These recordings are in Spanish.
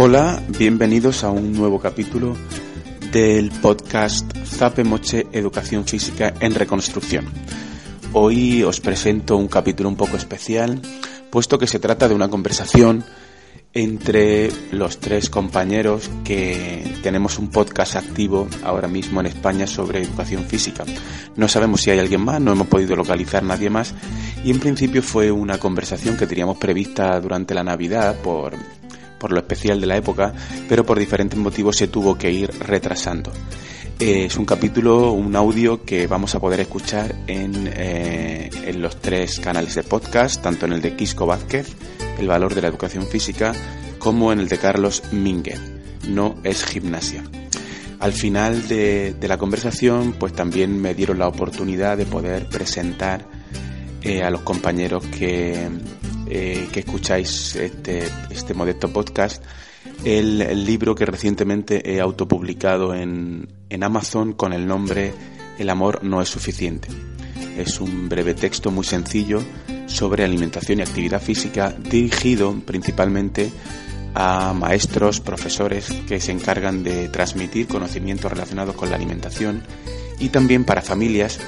Hola, bienvenidos a un nuevo capítulo del podcast Zape Moche Educación Física en Reconstrucción. Hoy os presento un capítulo un poco especial, puesto que se trata de una conversación entre los tres compañeros que tenemos un podcast activo ahora mismo en España sobre educación física. No sabemos si hay alguien más, no hemos podido localizar nadie más y en principio fue una conversación que teníamos prevista durante la Navidad por, por lo especial de la época, pero por diferentes motivos se tuvo que ir retrasando. Eh, es un capítulo, un audio que vamos a poder escuchar en, eh, en los tres canales de podcast, tanto en el de Quisco Vázquez, El valor de la educación física, como en el de Carlos Mínguez, No es gimnasia. Al final de, la conversación, pues también me dieron la oportunidad de poder presentar eh, a los compañeros que, eh, que escucháis este, este modesto podcast el, el, libro que recientemente he autopublicado en, en Amazon con el nombre El amor no es suficiente. Es un breve texto muy sencillo sobre alimentación y actividad física dirigido principalmente a maestros, profesores que se encargan de transmitir conocimientos relacionados con la alimentación y también para familias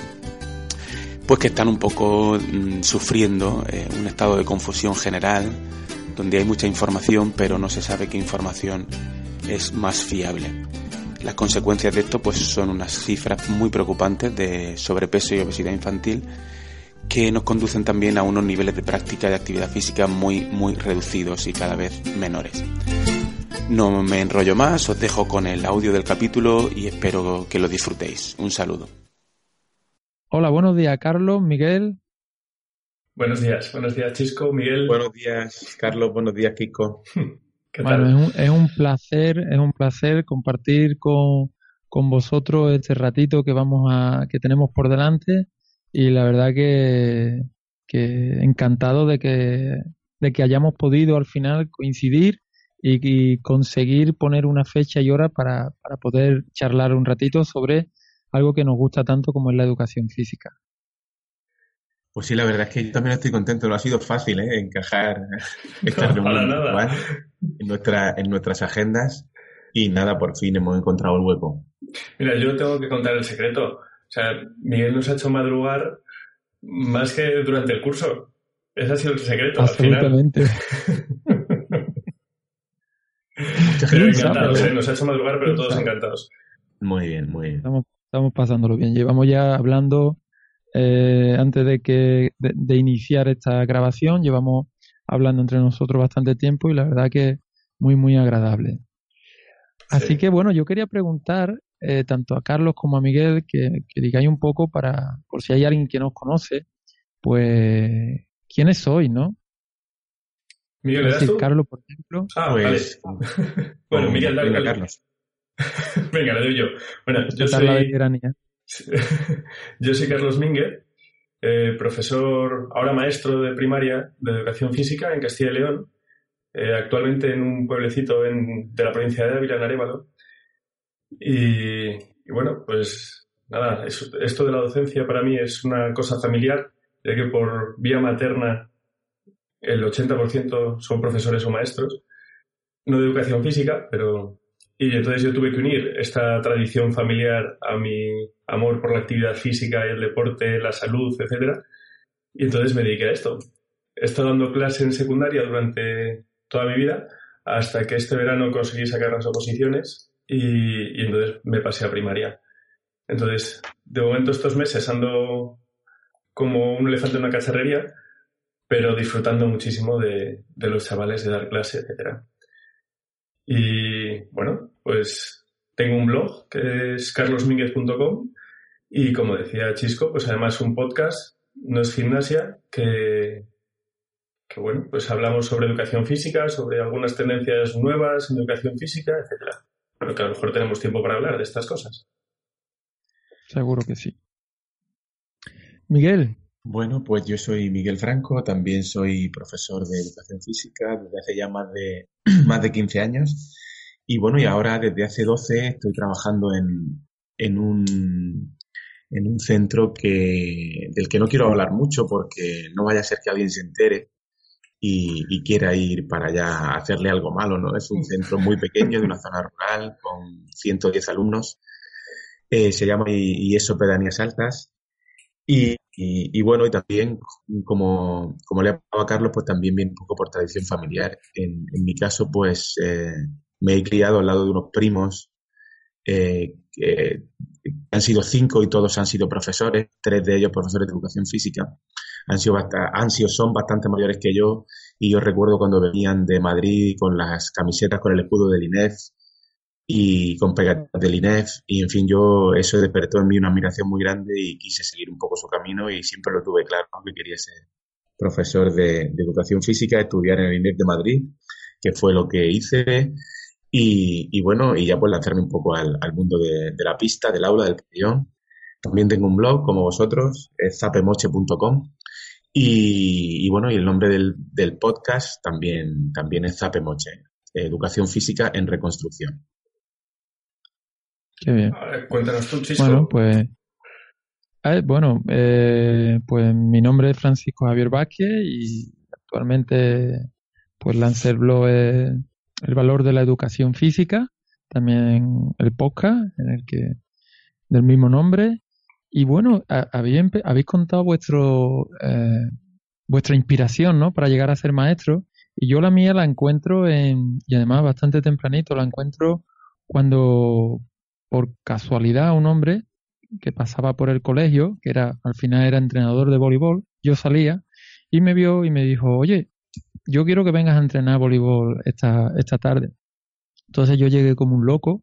pues que están un poco mmm, sufriendo eh, un estado de confusión general donde hay mucha información pero no se sabe qué información es más fiable. Las consecuencias de esto pues son unas cifras muy preocupantes de sobrepeso y obesidad infantil que nos conducen también a unos niveles de práctica de actividad física muy muy reducidos y cada vez menores. No me enrollo más, os dejo con el audio del capítulo y espero que lo disfrutéis. Un saludo. Hola, buenos días, Carlos, Miguel. Buenos días, buenos días, Chisco, Miguel. Buenos días, Carlos, buenos días, Kiko. ¿Qué bueno, tal? Es, un, es un placer, es un placer compartir con, con vosotros este ratito que vamos a, que tenemos por delante y la verdad que, que encantado de que, de que hayamos podido al final coincidir y, y conseguir poner una fecha y hora para, para poder charlar un ratito sobre algo que nos gusta tanto como es la educación física. Pues sí, la verdad es que yo también estoy contento. No ha sido fácil ¿eh? encajar esta no, reunión en, nuestra, en nuestras agendas y nada, por fin hemos encontrado el hueco. Mira, yo tengo que contar el secreto. O sea, Miguel nos ha hecho madrugar más que durante el curso. Ese ha sido el secreto. Absolutamente. pero encantados, ¿eh? Nos ha hecho madrugar, pero todos encantados. Muy bien, muy bien. Estamos, estamos pasándolo bien. Llevamos ya hablando eh, antes de que de, de, iniciar esta grabación, llevamos hablando entre nosotros bastante tiempo y la verdad que muy, muy agradable. Así sí. que bueno, yo quería preguntar eh, tanto a Carlos como a Miguel que, que, digáis un poco para, por si hay alguien que nos conoce, pues, ¿quiénes sois, no? Miguel, ¿eres tú? Carlos, por ejemplo. Ah, pues, vale. bueno, Miguel, dale, dale. Carlos. Venga, le doy yo. Bueno, yo soy... La veteranía. yo soy Carlos Mingue, eh, profesor, ahora maestro de primaria de educación física en Castilla y León, eh, actualmente en un pueblecito en, de la provincia de Ávila, en Arévalo. Y, y, bueno, pues nada, es, esto de la docencia para mí es una cosa familiar, ya que por vía materna el 80% son profesores o maestros, no de educación física, pero... Y entonces yo tuve que unir esta tradición familiar a mi amor por la actividad física y el deporte, la salud, etc. Y entonces me dediqué a esto. He estado dando clase en secundaria durante toda mi vida hasta que este verano conseguí sacar las oposiciones y, y entonces me pasé a primaria. Entonces, de momento estos meses ando como un elefante en una cacharrería, pero disfrutando muchísimo de, de los chavales, de dar clase, etc. Y bueno, pues tengo un blog que es carlosminguez.com y como decía Chisco, pues además un podcast, no es gimnasia, que, que bueno, pues hablamos sobre educación física, sobre algunas tendencias nuevas en educación física, etc. Pero que a lo mejor tenemos tiempo para hablar de estas cosas. Seguro que sí. Miguel. Bueno, pues yo soy Miguel Franco, también soy profesor de educación física desde hace ya más de, más de 15 años. Y bueno, y ahora desde hace 12 estoy trabajando en, en un, en un centro que, del que no quiero hablar mucho porque no vaya a ser que alguien se entere, y, quiera ir para allá a hacerle algo malo, ¿no? Es un centro muy pequeño de una zona rural con 110 alumnos. Eh, se llama y, eso Pedanías Altas. Y, y, bueno, y también, como, como le ha hablado a Carlos, pues también viene un poco por tradición familiar. En, en mi caso, pues eh, me he criado al lado de unos primos eh, que han sido cinco y todos han sido profesores, tres de ellos profesores de educación física. Han sido, han sido, son bastante mayores que yo y yo recuerdo cuando venían de Madrid con las camisetas con el escudo del INEF y con pegatinas del INEF y en fin yo eso despertó en mí una admiración muy grande y quise seguir un poco su camino y siempre lo tuve claro que quería ser profesor de, educación física, estudiar en el INEF de Madrid, que fue lo que hice y, bueno, y ya pues lanzarme un poco al, mundo de, la pista, del aula, del pabellón. También tengo un blog como vosotros, es zapemoche.com. Y, bueno, y el nombre del, del, podcast también, también es Zapemoche, Educación Física en Reconstrucción. Qué bien. cuéntanos tú, Chisco. Bueno, pues, bueno, eh, pues mi nombre es Francisco Javier Vázquez y actualmente pues lancé el blog el valor de la educación física, también el podcast, en el que del mismo nombre. Y bueno, habéis, contado vuestro eh, vuestra inspiración, ¿no? Para llegar a ser maestro. Y yo la mía la encuentro en, y además bastante tempranito, la encuentro cuando por casualidad un hombre que pasaba por el colegio, que era al final era entrenador de voleibol, yo salía y me vio y me dijo, oye, yo quiero que vengas a entrenar voleibol esta, esta tarde. Entonces yo llegué como un loco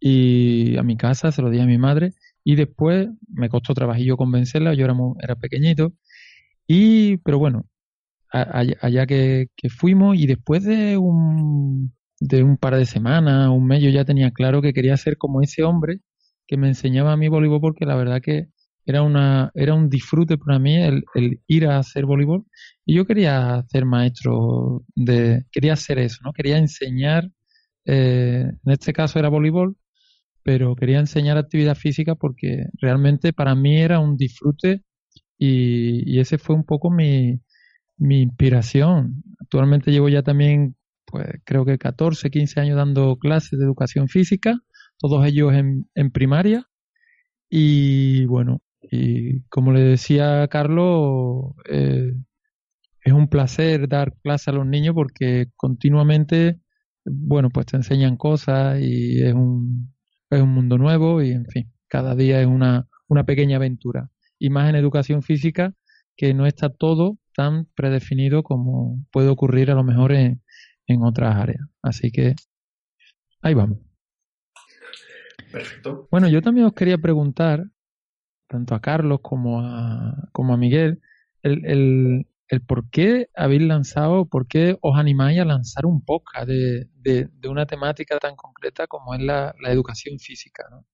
y a mi casa, se lo di a mi madre y después me costó trabajillo convencerla, yo era, era pequeñito y, pero bueno, allá, que, que, fuimos y después de un, de un par de semanas, un mes, yo ya tenía claro que quería ser como ese hombre que me enseñaba a mí voleibol porque la verdad que era una era un disfrute para mí el, ir a hacer voleibol. Y yo quería ser maestro de quería hacer eso no quería enseñar eh, en este caso era voleibol pero quería enseñar actividad física porque realmente para mí era un disfrute y, y ese fue un poco mi, mi inspiración. Actualmente llevo ya también pues creo que 14 15 años dando clases de educación física todos ellos en, en primaria. Y bueno, y como le decía Carlos, eh, es un placer dar clase a los niños porque continuamente, bueno, pues te enseñan cosas y es un, es un mundo nuevo y, en fin, cada día es una, una pequeña aventura. Y más en educación física, que no está todo tan predefinido como puede ocurrir a lo mejor en, en otras áreas. Así que ahí vamos. Perfecto. Bueno, yo también os quería preguntar, tanto a Carlos como a, como a Miguel, el, el, el por qué habéis lanzado, por qué os animáis a lanzar un podcast de, de, una temática tan concreta como es la, educación física. ¿no?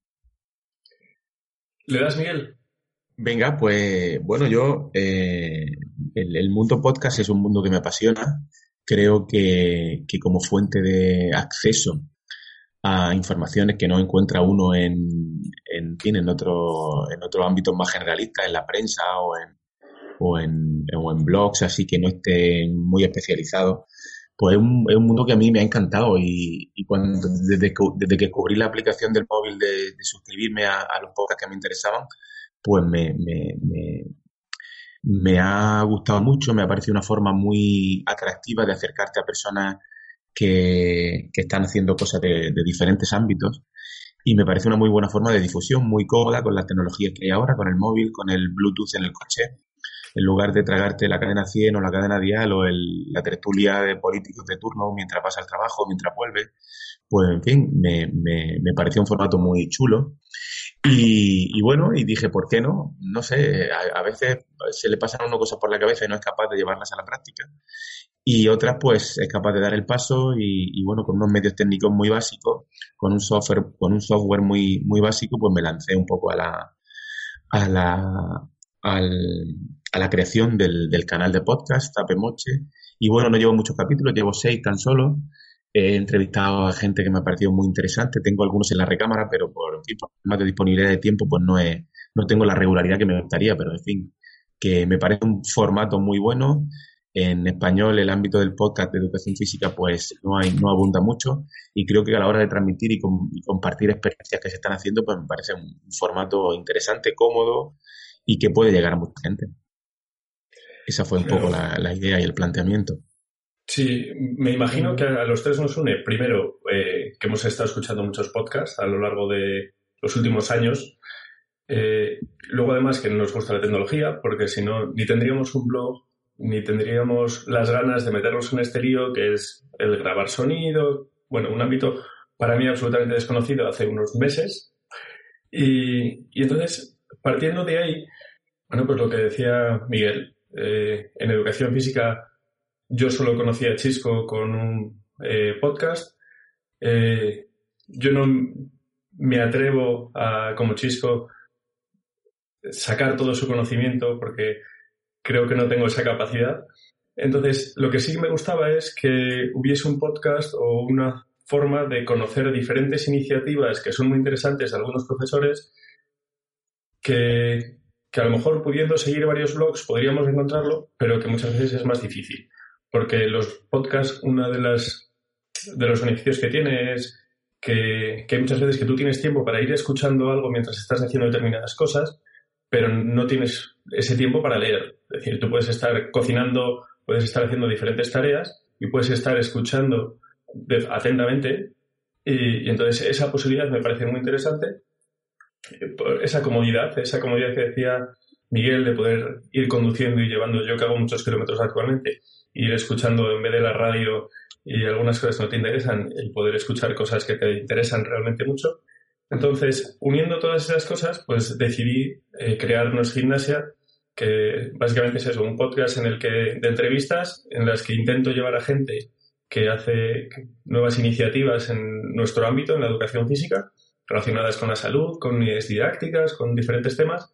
¿Le das, Miguel? Venga, pues bueno, yo, eh, el, mundo podcast es un mundo que me apasiona. Creo que, que como fuente de acceso a informaciones que no encuentra uno en, en, en, otro, en otros ámbitos más generalistas, en la prensa o en, o en, o en blogs, así que no estén muy especializados. Pues es un, es un, mundo que a mí me ha encantado y, y cuando, desde, que, desde que descubrí la aplicación del móvil de, suscribirme a, los podcasts que me interesaban, pues me, me, me, me ha gustado mucho, me ha parecido una forma muy atractiva de acercarte a personas que, están haciendo cosas de, diferentes ámbitos y me parece una muy buena forma de difusión, muy cómoda con las tecnologías que hay ahora, con el móvil, con el Bluetooth en el coche, en lugar de tragarte la cadena 100 o la cadena dial o la tertulia de políticos de turno mientras pasa el trabajo, mientras vuelve, pues en fin, me, me, me pareció un formato muy chulo. Y, bueno, y dije, ¿por qué no? No sé, a, a, veces se le pasan a uno cosas por la cabeza y no es capaz de llevarlas a la práctica. Y otras pues es capaz de dar el paso y, bueno con unos medios técnicos muy básicos con un software con un software muy muy básico pues me lancé un poco a la a la a la creación del, del canal de podcast Tapemoche. Y bueno no llevo muchos capítulos llevo seis tan solo he entrevistado a gente que me ha parecido muy interesante tengo algunos en la recámara pero por, por más de disponibilidad de tiempo pues no he, no tengo la regularidad que me gustaría pero en fin que me parece un formato muy bueno en español el ámbito del podcast de educación física pues no hay no abunda mucho y creo que a la hora de transmitir y, compartir experiencias que se están haciendo pues me parece un formato interesante, cómodo y que puede llegar a mucha gente. Esa fue un poco la, idea y el planteamiento. Sí, me imagino que a los tres nos une, primero, eh, que hemos estado escuchando muchos podcasts a lo largo de los últimos años, eh, luego además que nos gusta la tecnología, porque si no, ni tendríamos un blog, ni tendríamos las ganas de meternos en este lío que es el grabar sonido, bueno, un ámbito para mí absolutamente desconocido hace unos meses. Y, entonces, partiendo de ahí, bueno, pues lo que decía Miguel, eh, en educación física yo solo conocía a Chisco con un eh, podcast. Eh, yo no me atrevo a, como Chisco, sacar todo su conocimiento porque creo que no tengo esa capacidad. Entonces, lo que sí me gustaba es que hubiese un podcast o una forma de conocer diferentes iniciativas que son muy interesantes de algunos profesores que, que a lo mejor pudiendo seguir varios blogs podríamos encontrarlo, pero que muchas veces es más difícil. Porque los podcasts, una de las de los beneficios que tiene es que, hay muchas veces que tú tienes tiempo para ir escuchando algo mientras estás haciendo determinadas cosas pero no tienes ese tiempo para leer. Es decir, tú puedes estar cocinando, puedes estar haciendo diferentes tareas y puedes estar escuchando atentamente y, entonces esa posibilidad me parece muy interesante. Esa comodidad, esa comodidad que decía Miguel de poder ir conduciendo y llevando, yo que hago muchos kilómetros actualmente, ir escuchando en vez de la radio y algunas cosas que no te interesan, el poder escuchar cosas que te interesan realmente mucho, entonces, uniendo todas esas cosas, pues decidí eh, crear Nos Gimnasia, que básicamente es eso, un podcast en el que, de entrevistas, en las que intento llevar a gente que hace nuevas iniciativas en nuestro ámbito, en la educación física, relacionadas con la salud, con unidades didácticas, con diferentes temas,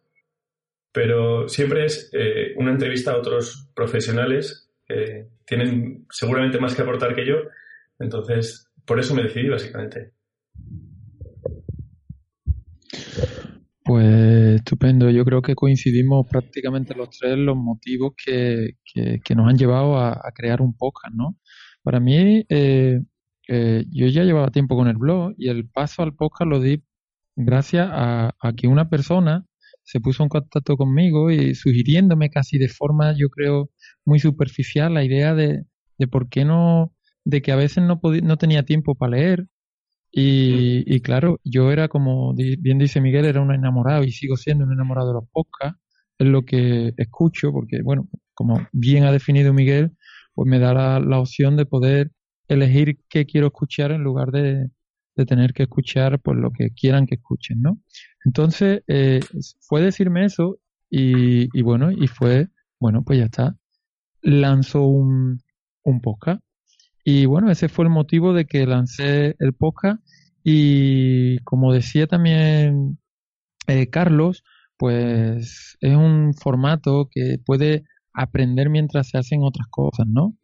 pero siempre es eh, una entrevista a otros profesionales que tienen seguramente más que aportar que yo, entonces por eso me decidí básicamente. Pues estupendo. Yo creo que coincidimos prácticamente los tres los motivos que, que, nos han llevado a, crear un podcast, ¿no? Para mí, eh, eh, yo ya llevaba tiempo con el blog y el paso al podcast lo di gracias a, que una persona se puso en contacto conmigo y sugiriéndome casi de forma, yo creo, muy superficial la idea de, de por qué no, de que a veces no, no tenía tiempo para leer y, claro, yo era como bien dice Miguel, era un enamorado y sigo siendo un enamorado de los podcasts. Es lo que escucho, porque, bueno, como bien ha definido Miguel, pues me da la, opción de poder elegir qué quiero escuchar en lugar de, tener que escuchar pues lo que quieran que escuchen, ¿no? Entonces, eh, fue decirme eso y, bueno, y fue, bueno, pues ya está. Lanzó un, un podcast y bueno, ese fue el motivo de que lancé el podcast y como decía también eh, Carlos, pues es un formato que puede aprender mientras se hacen otras cosas, ¿no?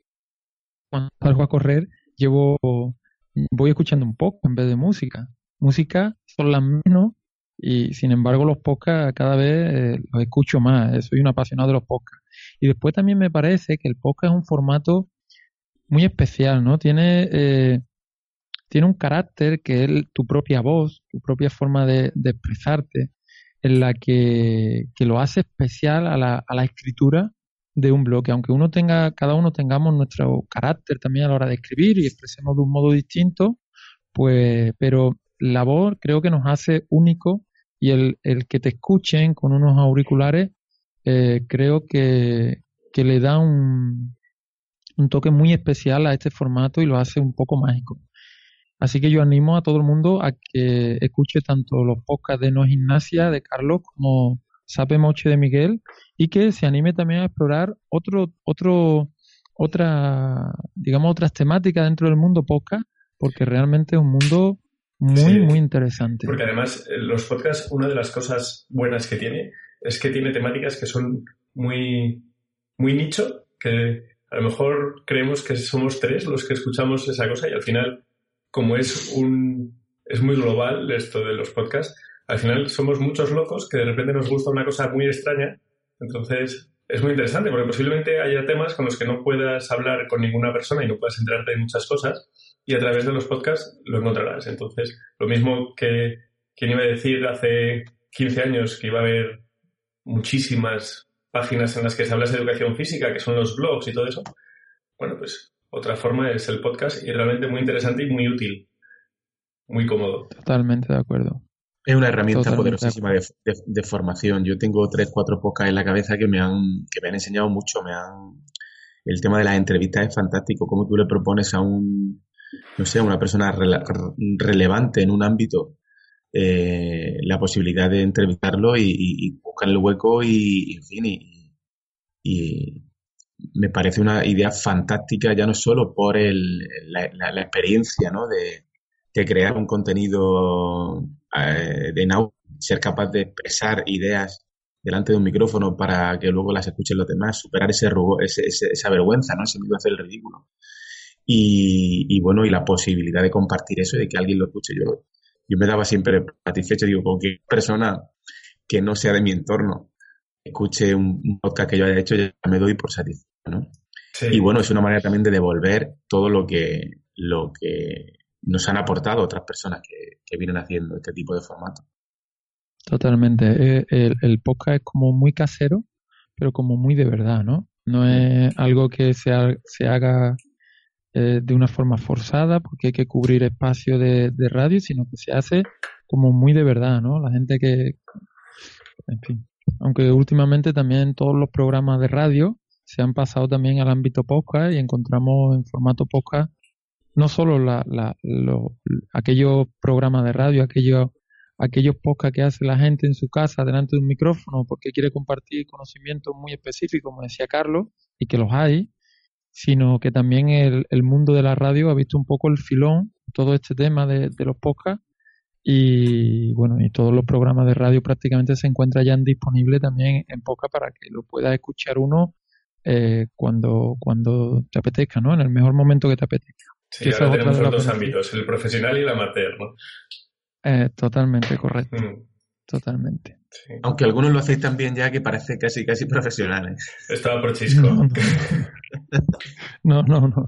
Cuando salgo a correr, llevo, voy escuchando un poco en vez de música. Música son las menos y sin embargo los podcasts cada vez eh, los escucho más. Eh, soy un apasionado de los podcasts. Y después también me parece que el podcast es un formato muy especial, ¿no? Tiene, eh, tiene un carácter que es tu propia voz, tu propia forma de, expresarte, en la que, lo hace especial a la, a la escritura de un bloque, aunque uno tenga, cada uno tengamos nuestro carácter también a la hora de escribir y expresemos de un modo distinto, pues, pero la voz creo que nos hace único y el, el que te escuchen con unos auriculares, eh, creo que, que le da un, un toque muy especial a este formato y lo hace un poco mágico. Así que yo animo a todo el mundo a que escuche tanto los podcasts de No Gimnasia de Carlos como Sape Moche de Miguel y que se anime también a explorar otro, otro, otra, digamos, otras temáticas dentro del mundo podcast, porque realmente es un mundo muy, muy interesante. Porque además eh, los podcasts, una de las cosas buenas que tiene es que tiene temáticas que son muy, muy nicho, que a lo mejor creemos que somos tres los que escuchamos esa cosa y al final, como es un es muy global esto de los podcasts, al final somos muchos locos que de repente nos gusta una cosa muy extraña, entonces es muy interesante porque posiblemente haya temas con los que no puedas hablar con ninguna persona y no puedas enterarte de muchas cosas y a través de los podcasts lo encontrarás. Entonces, lo mismo que quien iba a decir hace 15 años que iba a haber muchísimas páginas en las que se habla de educación física, que son los blogs y todo eso. Bueno, pues otra forma es el podcast y realmente muy interesante y muy útil, muy cómodo. Totalmente de acuerdo. Es una herramienta poderosísima de, formación. Yo tengo tres, cuatro podcasts en la cabeza que me han, que me han enseñado mucho. Me han, el tema de las entrevistas es fantástico. Cómo tú le propones a un, no sé, a una persona relevante en un ámbito eh, la posibilidad de entrevistarlo y, buscar el hueco y, en fin, y, me parece una idea fantástica ya no solo por el, la, experiencia ¿no? de, crear un contenido eh, de now, ser capaz de expresar ideas delante de un micrófono para que luego las escuchen los demás, superar ese, esa vergüenza, ¿no? ese miedo a hacer el ridículo. Y, y, bueno, y la posibilidad de compartir eso y de que alguien lo escuche. Yo yo me daba siempre satisfecho, digo, cualquier persona que no sea de mi entorno escuche un, podcast que yo haya hecho, ya me doy por satisfecho, ¿no? Y bueno, es una manera también de devolver todo lo que, lo que nos han aportado otras personas que, vienen haciendo este tipo de formato. Totalmente. Eh, el, el, podcast es como muy casero, pero como muy de verdad, ¿no? No es algo que se, se haga eh, de una forma forzada porque hay que cubrir espacio de, radio, sino que se hace como muy de verdad, ¿no? La gente que, en fin, aunque últimamente también todos los programas de radio se han pasado también al ámbito podcast y encontramos en formato podcast no solo la, la, aquellos programas de radio, aquellos aquellos podcasts que hace la gente en su casa delante de un micrófono porque quiere compartir conocimientos muy específicos, como decía Carlos, y que los hay, sino que también el, el, mundo de la radio ha visto un poco el filón, todo este tema de, los podcasts y bueno, y todos los programas de radio prácticamente se encuentran ya disponibles también en podcast para que lo pueda escuchar uno eh, cuando, cuando te apetezca, ¿no? En el mejor momento que te apetezca. Sí, ahora tenemos los dos ámbitos, el profesional y el amateur, ¿no? Eh, totalmente correcto. Mm. Totalmente. Aunque algunos lo hacéis también ya que parece casi casi profesionales. Estaba por chisco. No, no, no.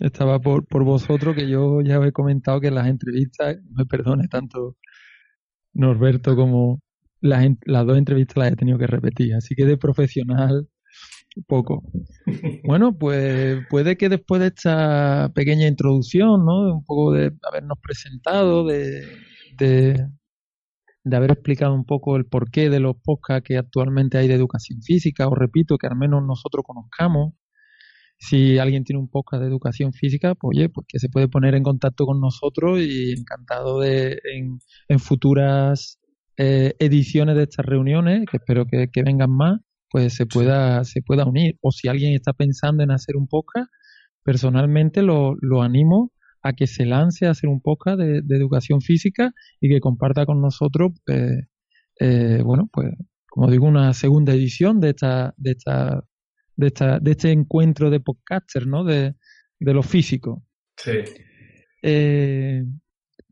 Estaba por, por vosotros que yo ya he comentado que las entrevistas, me perdone tanto Norberto como las, las dos entrevistas las he tenido que repetir, así que de profesional poco. Bueno, pues puede que después de esta pequeña introducción, ¿no? Un poco de habernos presentado, de, de, de haber explicado un poco el porqué de los podcasts que actualmente hay de educación física, os repito, que al menos nosotros conozcamos. Si alguien tiene un podcast de educación física, pues oye, pues que se puede poner en contacto con nosotros y encantado de en, futuras eh, ediciones de estas reuniones, que espero que, vengan más, pues se pueda, se pueda unir. O si alguien está pensando en hacer un podcast, personalmente lo, lo animo a que se lance a hacer un podcast de, educación física y que comparta con nosotros, pues, eh, bueno, pues, como digo, una segunda edición de esta, de esta, de esta, de este encuentro de podcasters, ¿no? De, de lo físico. Sí. Eh,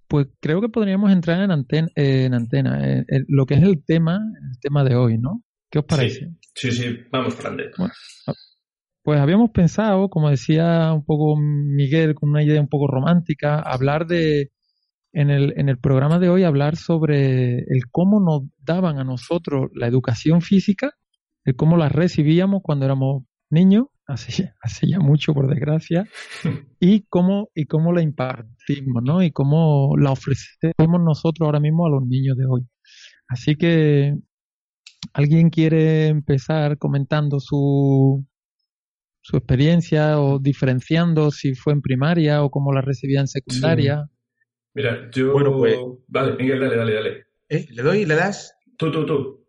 pues creo que podríamos entrar en antena, en antena, lo que es el tema, el tema de hoy, ¿no? ¿Qué os parece? Sí, sí, vamos grande. Bueno, pues habíamos pensado, como decía un poco Miguel, con una idea un poco romántica, hablar de, en el, en el programa de hoy, hablar sobre el cómo nos daban a nosotros la educación física, el cómo la recibíamos cuando éramos niños, hace, hace ya mucho por desgracia, y cómo, y cómo la impartimos, ¿no? Y cómo la ofrecemos nosotros ahora mismo a los niños de hoy. Así que, ¿alguien quiere empezar comentando su, su experiencia o diferenciando si fue en primaria o cómo la recibía en secundaria. Mira, yo... Bueno, pues... Vale, Miguel, dale, dale, dale. ¿Eh? ¿Le doy? ¿Le das? Tú, tú, tú.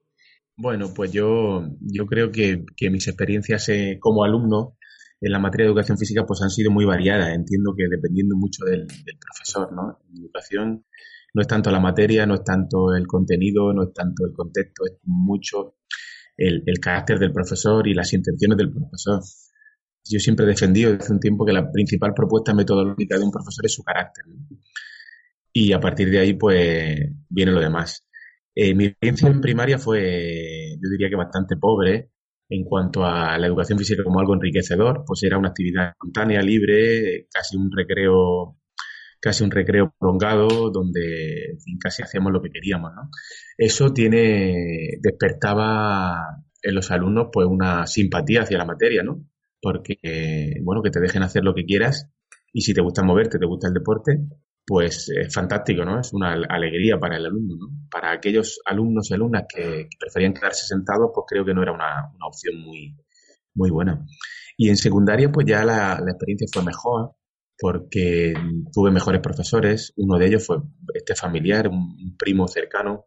Bueno, pues yo, yo creo que, mis experiencias eh, como alumno en la materia de educación física pues han sido muy variadas. Entiendo que dependiendo mucho del, profesor, ¿no? En educación no es tanto la materia, no es tanto el contenido, no es tanto el contexto, es mucho el, carácter del profesor y las intenciones del profesor yo siempre he defendido desde un tiempo que la principal propuesta metodológica de un profesor es su carácter. Y a partir de ahí, pues, viene lo demás. Eh, mi experiencia en primaria fue, yo diría que bastante pobre. En cuanto a la educación física como algo enriquecedor, pues era una actividad espontánea, libre, casi un recreo casi un recreo prolongado donde casi hacíamos lo que queríamos, ¿no? Eso tiene, despertaba en los alumnos pues una simpatía hacia la materia, ¿no? Porque, bueno, que te dejen hacer lo que quieras y si te gusta moverte, te gusta el deporte, pues es fantástico, ¿no? Es una alegría para el alumno, ¿no? Para aquellos alumnos y alumnas que, preferían quedarse sentados, pues creo que no era una, opción muy, muy buena. Y en secundaria, pues ya la, la experiencia fue mejor, porque tuve mejores profesores. Uno de ellos fue este familiar, un primo cercano,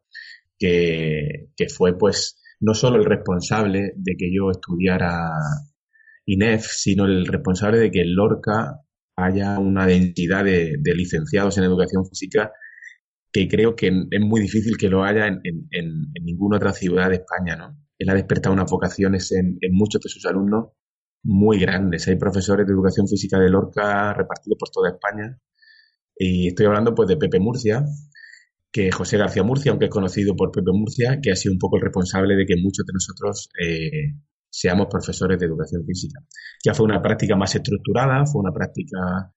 que, fue pues no solo el responsable de que yo estudiara INEF, sino el responsable de que en Lorca haya una densidad de, licenciados en educación física que creo que es muy difícil que lo haya en, ninguna otra ciudad de España, ¿no? Él ha despertado unas vocaciones en, muchos de sus alumnos muy grandes. Hay profesores de educación física de Lorca repartidos por toda España. Y estoy hablando pues de Pepe Murcia, que José García Murcia, aunque es conocido por Pepe Murcia, que ha sido un poco el responsable de que muchos de nosotros eh, seamos profesores de educación física. Ya fue una práctica más estructurada, fue una práctica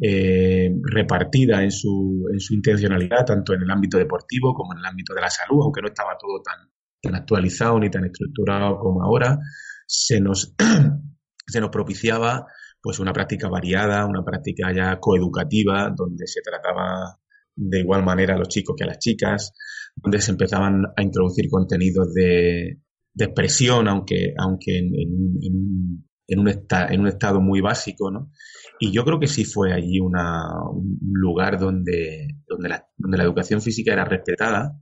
eh, repartida en su, en su intencionalidad, tanto en el ámbito deportivo como en el ámbito de la salud, aunque no estaba todo tan, tan actualizado ni tan estructurado como ahora, se nos se nos propiciaba pues una práctica variada, una práctica ya coeducativa, donde se trataba de igual manera a los chicos que a las chicas, donde se empezaban a introducir contenidos de, expresión, aunque, aunque en, un en un estado muy básico, ¿no? Y yo creo que sí fue allí una, un lugar donde, donde, la, donde la educación física era respetada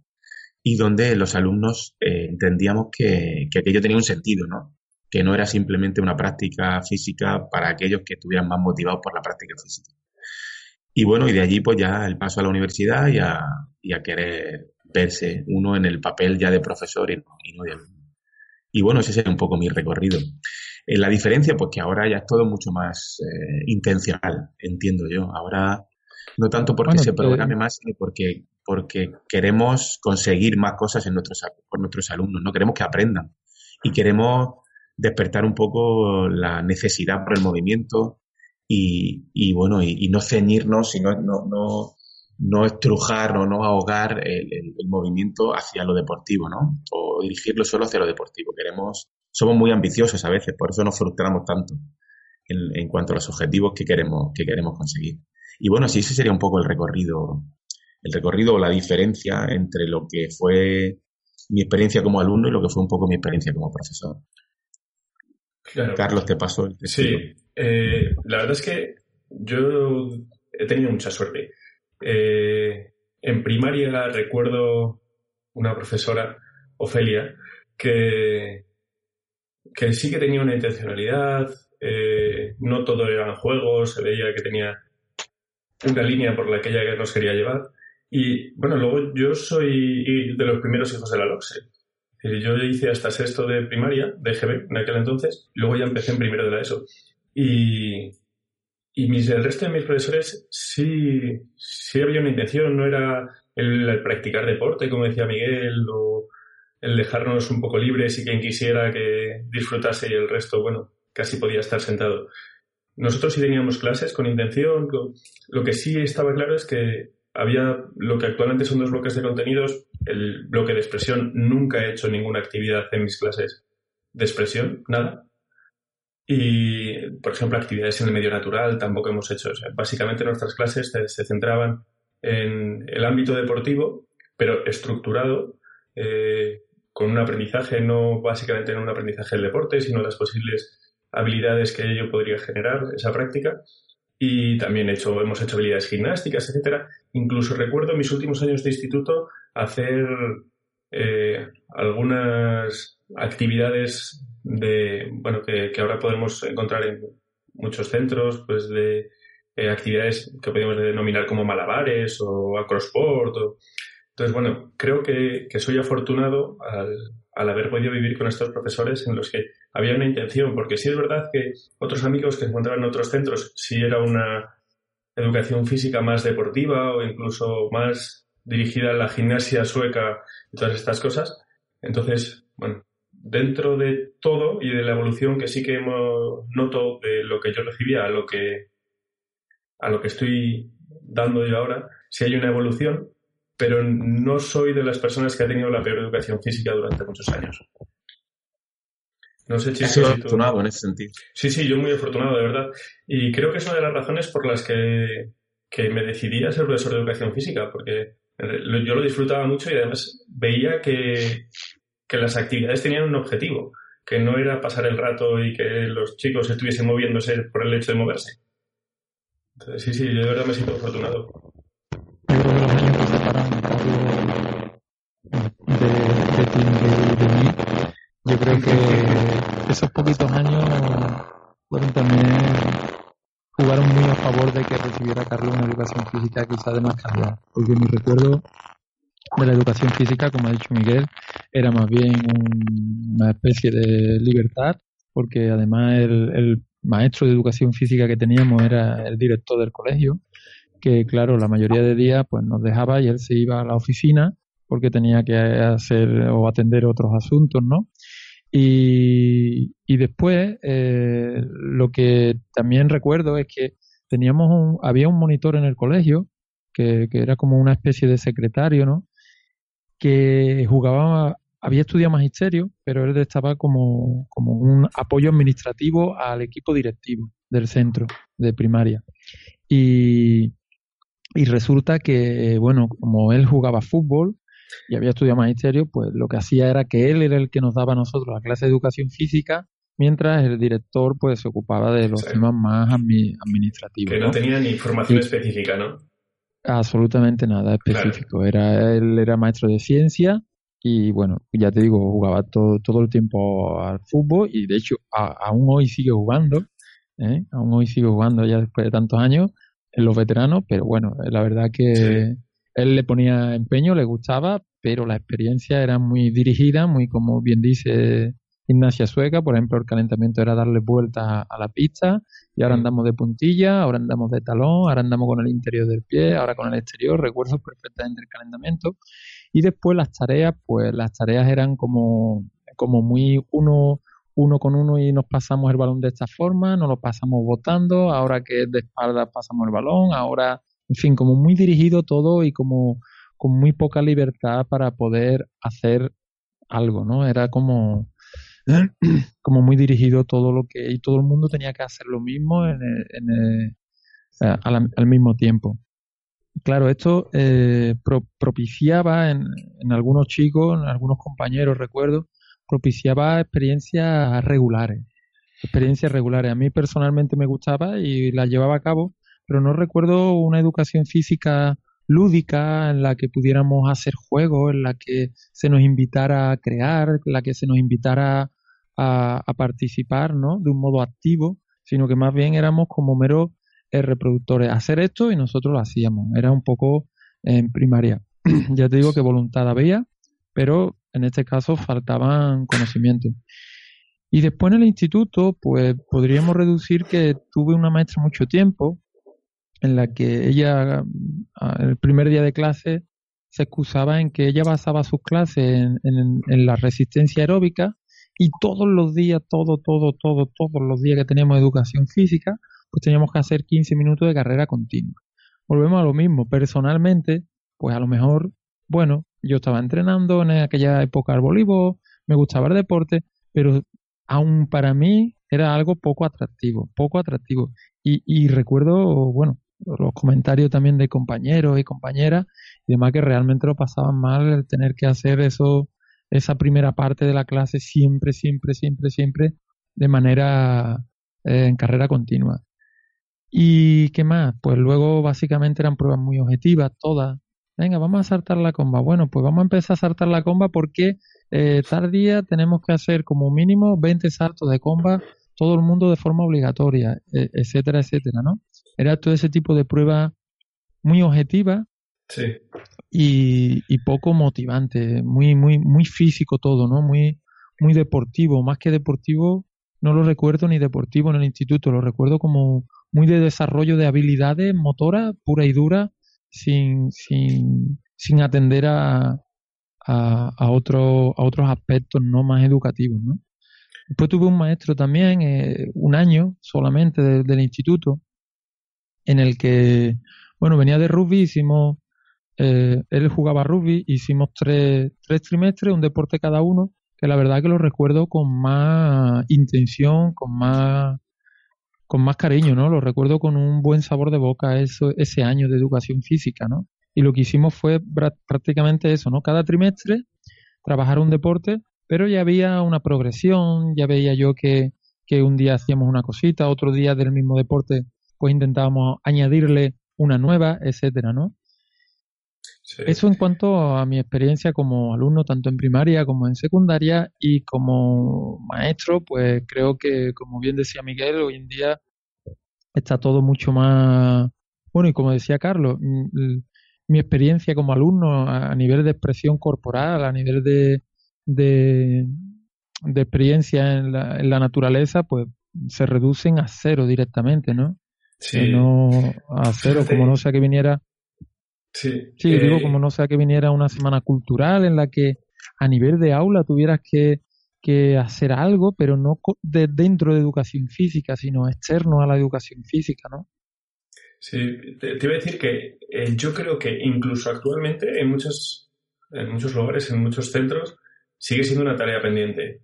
y donde los alumnos eh, entendíamos que, que, aquello tenía un sentido, ¿no? Que no era simplemente una práctica física para aquellos que estuvieran más motivados por la práctica física. Y bueno, y de allí pues ya el paso a la universidad y a, y a querer verse uno en el papel ya de profesor y no, de alumno. Y bueno, ese sería un poco mi recorrido. Eh, la diferencia, pues que ahora ya es todo mucho más eh, intencional, entiendo yo. Ahora, no tanto porque se programe más, sino porque, porque queremos conseguir más cosas en nuestros, con nuestros alumnos, no queremos que aprendan. Y queremos despertar un poco la necesidad por el movimiento y, y bueno, y, no ceñirnos y no, no, no, estrujar o no ahogar el, movimiento hacia lo deportivo, ¿no? O dirigirlo solo hacia lo deportivo. Queremos, somos muy ambiciosos a veces, por eso nos frustramos tanto en, en cuanto a los objetivos que queremos, que queremos conseguir. Y bueno, sí, ese sería un poco el recorrido, el recorrido o la diferencia entre lo que fue mi experiencia como alumno y lo que fue un poco mi experiencia como profesor. Carlos, te pasó el Sí, eh, la verdad es que yo he tenido mucha suerte. Eh, en primaria recuerdo una profesora, Ofelia, que, que sí que tenía una intencionalidad, eh, no todo eran juegos, se veía que tenía una línea por la que ella nos quería llevar. Y bueno, luego yo soy de los primeros hijos de la LOXE. Eh, yo hice hasta sexto de primaria, de GB en aquel entonces, luego ya empecé en primero de la ESO. Y, y mis, el resto de mis profesores sí, sí había una intención, no era el, practicar deporte, como decía Miguel, o el dejarnos un poco libres y quien quisiera que disfrutase y el resto, bueno, casi podía estar sentado. Nosotros sí teníamos clases con intención, lo que sí estaba claro es que había lo que actualmente son dos bloques de contenidos. El bloque de expresión nunca he hecho ninguna actividad en mis clases de expresión, nada. Y, por ejemplo, actividades en el medio natural tampoco hemos hecho. básicamente nuestras clases se, centraban en el ámbito deportivo, pero estructurado, eh, con un aprendizaje, no básicamente en un aprendizaje del deporte, sino las posibles habilidades que ello podría generar, esa práctica y también hecho, hemos hecho habilidades gimnásticas, etcétera. Incluso recuerdo en mis últimos años de instituto hacer eh, algunas actividades de, bueno, que, ahora podemos encontrar en muchos centros, pues de eh, actividades que podemos denominar como malabares o acrosport. Entonces, bueno, creo que, soy afortunado al haber podido vivir con estos profesores en los que había una intención, porque sí es verdad que otros amigos que encontraban en otros centros, sí era una educación física más deportiva o incluso más dirigida a la gimnasia sueca y todas estas cosas. Entonces, bueno, dentro de todo y de la evolución que sí que noto de lo que yo recibía a lo que, a lo que estoy dando yo ahora, sí hay una evolución, pero no soy de las personas que ha tenido la peor educación física durante muchos años. No sé, chicos. afortunado en ese sentido. Sí, sí, yo muy afortunado, de verdad. Y creo que es una de las razones por las que, que me decidí a ser profesor de educación física, porque yo lo disfrutaba mucho y además veía que, que las actividades tenían un objetivo, que no era pasar el rato y que los chicos estuviesen moviéndose por el hecho de moverse. Entonces, sí, sí, yo de verdad me siento afortunado. Yo creo que esos poquitos años fueron también jugaron muy a favor de que recibiera Carlos una educación física quizá de más calidad. Porque mi recuerdo de la educación física, como ha dicho Miguel, era más bien una especie de libertad, porque además el, maestro de educación física que teníamos era el director del colegio, que claro, la mayoría de días pues nos dejaba y él se iba a la oficina porque tenía que hacer o atender otros asuntos, ¿no? Y, y después, eh, lo que también recuerdo es que teníamos un, había un monitor en el colegio, que, que era como una especie de secretario, ¿no? Que jugaba, había estudiado magisterio, pero él estaba como, como un apoyo administrativo al equipo directivo del centro de primaria. Y, y resulta que, bueno, como él jugaba fútbol, y había estudiado magisterio, pues lo que hacía era que él era el que nos daba a nosotros la clase de educación física, mientras el director pues se ocupaba de los temas más administrativos. Que no, tenía ni formación específica, ¿no? Absolutamente nada específico. Era, él era maestro de ciencia y bueno, ya te digo, jugaba todo, todo el tiempo al fútbol y de hecho aún hoy sigue jugando, ¿eh? aún hoy sigue jugando ya después de tantos años en los veteranos, pero bueno, la verdad que él le ponía empeño, le gustaba, pero la experiencia era muy dirigida, muy como bien dice Ignacia Sueca, por ejemplo, el calentamiento era darle vuelta a la pista y ahora mm. andamos de puntilla, ahora andamos de talón, ahora andamos con el interior del pie, ahora con el exterior, recuerdo perfectamente el calentamiento. Y después las tareas, pues las tareas eran como, como muy uno, uno con uno y nos pasamos el balón de esta forma, nos lo pasamos botando, ahora que es de espalda pasamos el balón, ahora en fin, como muy dirigido todo y como con muy poca libertad para poder hacer algo, ¿no? Era como, como muy dirigido todo lo que, y todo el mundo tenía que hacer lo mismo en en al, mismo tiempo. Claro, esto eh, propiciaba en, en, algunos chicos, en algunos compañeros, recuerdo, propiciaba experiencias regulares. Experiencias regulares. A mí personalmente me gustaba y las llevaba a cabo pero no recuerdo una educación física lúdica en la que pudiéramos hacer juegos, en la que se nos invitara a crear, en la que se nos invitara a, participar, ¿no? De un modo activo, sino que más bien éramos como meros eh, reproductores. Hacer esto y nosotros lo hacíamos. Era un poco en primaria. ya te digo que voluntad había, pero en este caso faltaban conocimientos. Y después en el instituto, pues podríamos reducir que tuve una maestra mucho tiempo, en la que ella, el primer día de clase, se excusaba en que ella basaba sus clases en, la resistencia aeróbica y todos los días, todo, todo, todo, todos los días que teníamos educación física, pues teníamos que hacer 15 minutos de carrera continua. Volvemos a lo mismo. Personalmente, pues a lo mejor, bueno, yo estaba entrenando en aquella época al voleibol, me gustaba el deporte, pero aún para mí era algo poco atractivo, poco atractivo. Y recuerdo, bueno, los comentarios también de compañeros y compañeras y demás que realmente lo pasaban mal el tener que hacer eso, esa primera parte de la clase siempre, siempre, siempre, siempre de manera eh, en carrera continua. ¿Y qué más? Pues luego básicamente eran pruebas muy objetivas, todas. Venga, vamos a saltar la comba. Bueno, pues vamos a empezar a saltar la comba porque eh, día tenemos que hacer como mínimo 20 saltos de comba todo el mundo de forma obligatoria, e, etcétera, etcétera, ¿no? Era todo ese tipo de prueba muy objetiva y, poco motivante, muy, muy, muy físico todo, ¿no? Muy, muy deportivo, más que deportivo, no lo recuerdo ni deportivo en el instituto, lo recuerdo como muy de desarrollo de habilidades motoras, pura y dura, sin, sin, sin atender a, a, a, otro, a otros aspectos no más educativos, ¿no? Después tuve un maestro también, eh, un año solamente del instituto, en el que, bueno, venía de rugby, hicimos, eh, él jugaba rugby, hicimos tres, tres trimestres, un deporte cada uno, que la verdad que lo recuerdo con más intención, con más con más cariño, ¿no? Lo recuerdo con un buen sabor de boca eso, ese año de educación física, ¿no? Y lo que hicimos fue prácticamente eso, ¿no? Cada trimestre trabajar un deporte, pero ya había una progresión, ya veía yo que, que un día hacíamos una cosita, otro día del mismo deporte pues intentábamos añadirle una nueva, etcétera, ¿no? Eso en cuanto a mi experiencia como alumno, tanto en primaria como en secundaria y como maestro, pues creo que, como bien decía Miguel, hoy en día está todo mucho más... Bueno, y como decía Carlos, mi experiencia como alumno a nivel de expresión corporal, a nivel de, de, experiencia en la, en la naturaleza, pues se reducen a cero directamente, ¿no? Sí. No a cero, como no sea que viniera Sí, sí digo, eh, como no sea que viniera una semana cultural en la que a nivel de aula tuvieras que, hacer algo, pero no de dentro de educación física, sino externo a la educación física, ¿no? Sí, te, iba a decir que eh, yo creo que incluso actualmente en muchos, en muchos lugares, en muchos centros, sigue siendo una tarea pendiente.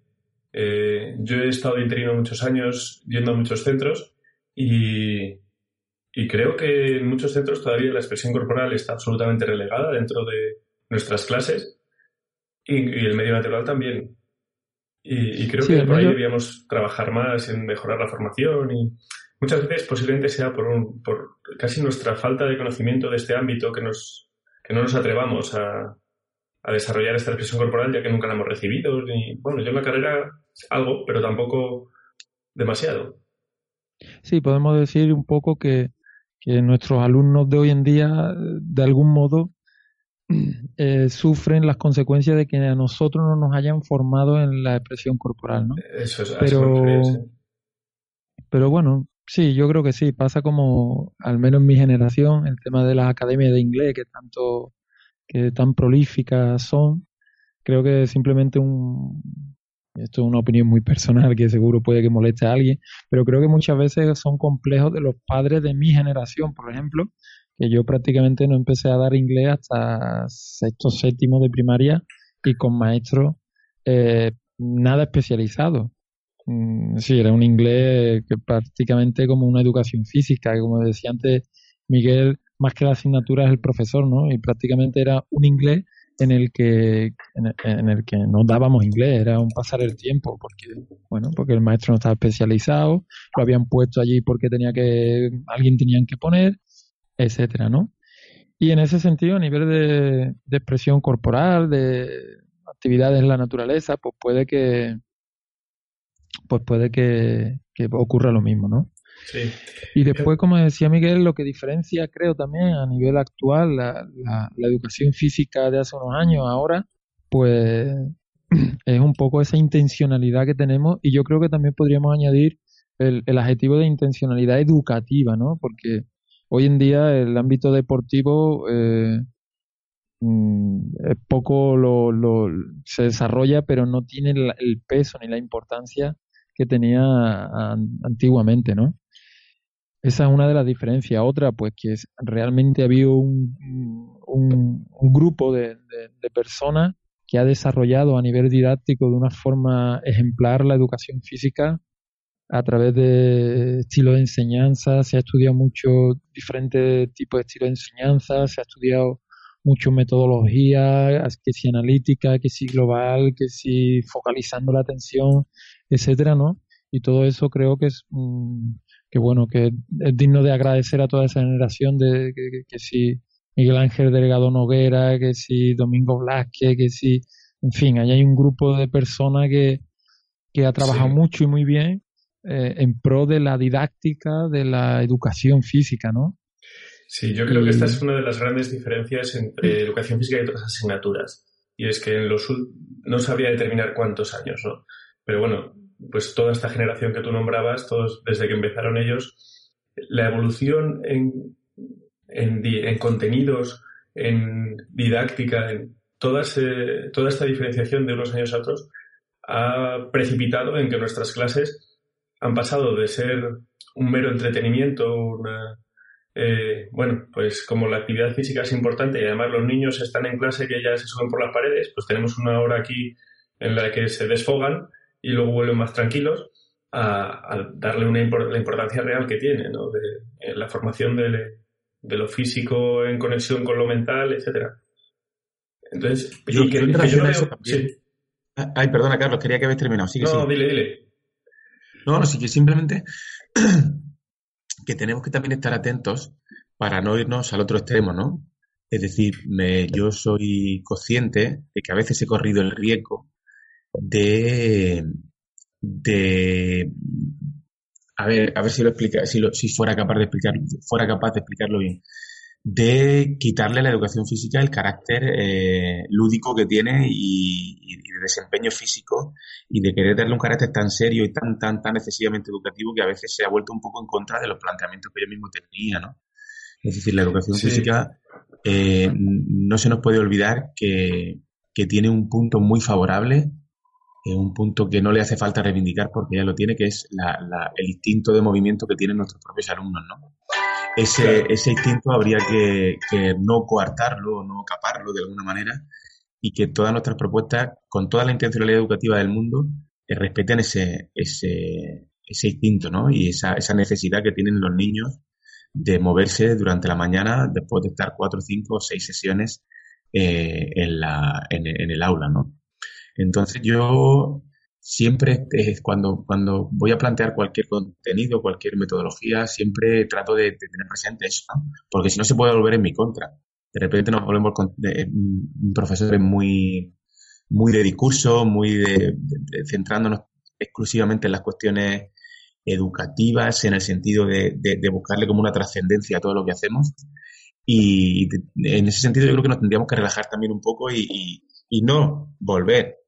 Eh, yo he estado interino muchos años yendo a muchos centros y, y creo que en muchos centros todavía la expresión corporal está absolutamente relegada dentro de nuestras clases y, el medio natural también. Y, creo que por ahí debíamos trabajar más en mejorar la formación y muchas veces posiblemente sea por, un, por casi nuestra falta de conocimiento de este ámbito que, nos, que no nos atrevamos a, a desarrollar esta expresión corporal ya que nunca la hemos recibido. Ni, bueno, yo en la carrera algo, pero tampoco demasiado. Sí, podemos decir un poco que que nuestros alumnos de hoy en día, de algún modo, eh, sufren las consecuencias de que a nosotros no nos hayan formado en la expresión corporal, ¿no? Eso es, pero, pero bueno, sí, yo creo que sí, pasa como, al menos en mi generación, el tema de las academias de inglés que tanto, que tan prolíficas son, creo que es simplemente un, esto es una opinión muy personal que seguro puede que moleste a alguien, pero creo que muchas veces son complejos de los padres de mi generación, por ejemplo, que yo prácticamente no empecé a dar inglés hasta sexto, séptimo de primaria y con maestros eh, nada especializado. Mm, sí, era un inglés que prácticamente como una educación física, como decía antes Miguel, más que la asignatura es el profesor, ¿no? Y prácticamente era un inglés en el que en el, que no dábamos inglés, era un pasar el tiempo, porque bueno, porque el maestro no estaba especializado, lo habían puesto allí porque tenía que alguien tenían que poner, etcétera, ¿no? Y en ese sentido, a nivel de, expresión corporal, de actividades en la naturaleza, pues puede que pues puede que, que ocurra lo mismo, ¿no? Y después, como decía Miguel, lo que diferencia, creo también a nivel actual, la, la, educación física de hace unos años, ahora, pues es un poco esa intencionalidad que tenemos y yo creo que también podríamos añadir el, el adjetivo de intencionalidad educativa, ¿no? Porque hoy en día el ámbito deportivo eh, mm, es poco lo, lo, se desarrolla, pero no tiene el peso ni la importancia que tenía antiguamente, ¿no? Esa es una de las diferencias. Otra, pues que realmente ha habido un, un, grupo de, personas que ha desarrollado a nivel didáctico de una forma ejemplar la educación física a través de estilos de enseñanza. Se ha estudiado mucho diferentes tipos de estilos de enseñanza, se ha estudiado mucho metodología, que si analítica, que si global, que si focalizando la atención, etcétera, ¿no? Y todo eso creo que es que bueno, que es digno de agradecer a toda esa generación de que, si Miguel Ángel Delgado Noguera, que si Domingo Blasque, que si, en fin, ahí hay un grupo de personas que, que ha trabajado mucho y muy bien eh, en pro de la didáctica, de la educación física, ¿no? Sí, yo creo que esta es una de las grandes diferencias entre educación física y otras asignaturas. Y es que en los no sabría determinar cuántos años, ¿no? Pero bueno, pues toda esta generación que tú nombrabas, todos desde que empezaron ellos, la evolución en, en, contenidos, en didáctica, en toda, toda esta diferenciación de unos años a otros ha precipitado en que nuestras clases han pasado de ser un mero entretenimiento, una, eh, bueno, pues como la actividad física es importante y además los niños están en clase que ya se suben por las paredes, pues tenemos una hora aquí en la que se desfogan y luego vuelven más tranquilos a, darle una la importancia real que tiene, ¿no? De, la formación de, lo físico en conexión con lo mental, etcétera. Entonces, yo, que, Ay, perdona, Carlos, quería que habéis terminado. no, dile, dile. No, no, sí que simplemente que tenemos que también estar atentos para no irnos al otro extremo, ¿no? Es decir, me, yo soy consciente de que a veces he corrido el riesgo de, de a ver, a ver si lo explica, si, si fuera capaz de explicar, fuera capaz de explicarlo bien, de quitarle a la educación física el carácter eh, lúdico que tiene y, de desempeño físico y de querer darle un carácter tan serio y tan tan tan excesivamente educativo que a veces se ha vuelto un poco en contra de los planteamientos que yo mismo tenía, ¿no? Es decir, la educación física eh, no se nos puede olvidar que, que tiene un punto muy favorable un punto que no le hace falta reivindicar porque ya lo tiene, que es el instinto de movimiento que tienen nuestros propios alumnos, ¿no? Ese, ese instinto habría que, no coartarlo, no caparlo de alguna manera y que todas nuestras propuestas, con toda la intencionalidad educativa del mundo, eh, respeten ese, ese, ese instinto, ¿no? Y esa, esa necesidad que tienen los niños de moverse durante la mañana después de estar cuatro, cinco o seis sesiones eh, en, la, en, en, el aula, ¿no? Entonces yo siempre cuando, cuando voy a plantear cualquier contenido, cualquier metodología, siempre trato de, tener presente eso, porque si no se puede volver en mi contra. De repente nos volvemos con, de, profesores muy, muy de discurso, muy de, centrándonos exclusivamente en las cuestiones educativas, en el sentido de, buscarle como una trascendencia a todo lo que hacemos. Y en ese sentido yo creo que nos tendríamos que relajar también un poco y no volver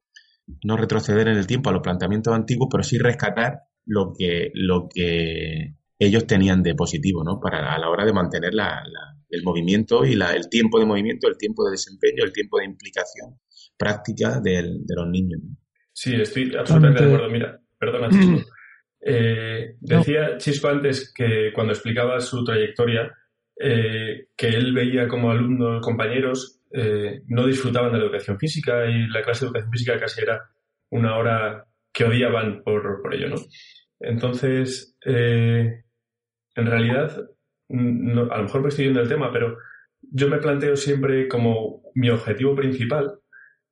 no retroceder en el tiempo a los planteamientos antiguos, pero sí rescatar lo que, lo que ellos tenían de positivo, ¿no? Para a la hora de mantener la, el movimiento y la, el tiempo de movimiento, el tiempo de desempeño, el tiempo de implicación práctica de los niños. Sí, estoy absolutamente de acuerdo. Mira, perdona, Chisco. Eh, decía Chisco antes que cuando explicaba su trayectoria, eh, que él veía como alumnos, compañeros, eh, no disfrutaban de la educación física y la clase de educación física casi era una hora que odiaban por, por ello, ¿no? Entonces, eh, en realidad, a lo mejor me estoy yendo del tema, pero yo me planteo siempre como mi objetivo principal,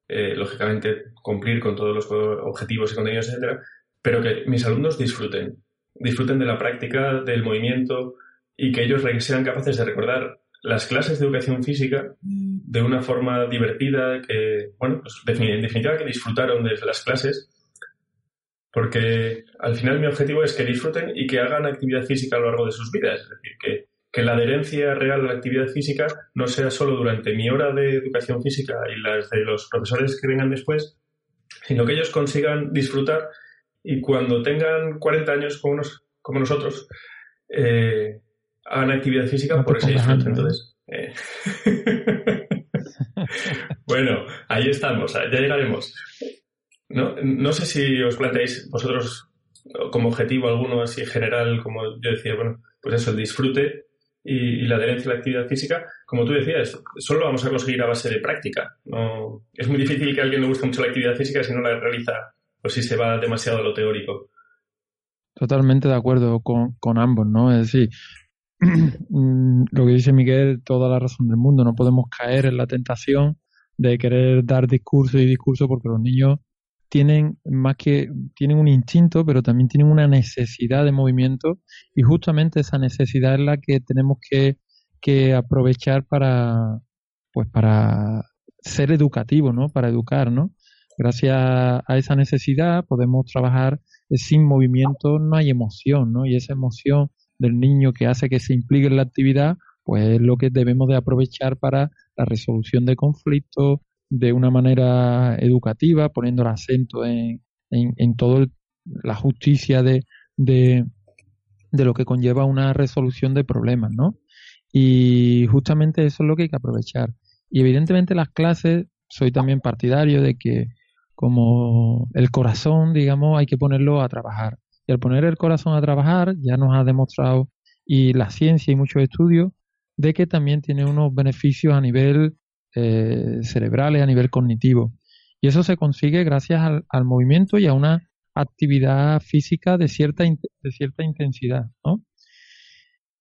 eh, lógicamente cumplir con todos los objetivos y contenidos, etcétera, pero que mis alumnos disfruten, disfruten de la práctica, del movimiento y que ellos sean capaces de recordar las clases de educación física de una forma divertida, que, bueno, pues en definitiva que disfrutaron de las clases, porque al final mi objetivo es que disfruten y que hagan actividad física a lo largo de sus vidas, es decir, que, que la adherencia real a la actividad física no sea solo durante mi hora de educación física y las de los profesores que vengan después, sino que ellos consigan disfrutar y cuando tengan 40 años como, como nosotros, eh, hagan actividad física por ese disfrute. Entonces, eh. bueno, ahí estamos, ya llegaremos. No, no sé si os planteáis vosotros como objetivo alguno así general, como yo decía, bueno, pues eso, el disfrute y, la adherencia a la actividad física, como tú decías, solo vamos a conseguir a base de práctica. No, es muy difícil que a alguien le guste mucho la actividad física si no la realiza o si se va demasiado a lo teórico. Totalmente de acuerdo con, con ambos, ¿no? Es decir, lo que dice Miguel, toda la razón del mundo. No podemos caer en la tentación de querer dar discurso y discurso porque los niños tienen más que tienen un instinto, pero también tienen una necesidad de movimiento y justamente esa necesidad es la que tenemos que, que aprovechar para pues para ser educativos, ¿no? Para educar, ¿no? Gracias a esa necesidad podemos trabajar sin movimiento, no hay emoción, ¿no? Y esa emoción del niño que hace que se implique en la actividad, pues es lo que debemos de aprovechar para la resolución de conflictos de una manera educativa, poniendo el acento en, en, toda la justicia de, de, lo que conlleva una resolución de problemas, ¿no? Y justamente eso es lo que hay que aprovechar. Y evidentemente las clases soy también partidario de que como el corazón, digamos, hay que ponerlo a trabajar. Y al poner el corazón a trabajar, ya nos ha demostrado y la ciencia y muchos estudios de que también tiene unos beneficios a nivel eh, cerebral y a nivel cognitivo. Y eso se consigue gracias al, movimiento y a una actividad física de cierta, de cierta intensidad, ¿no?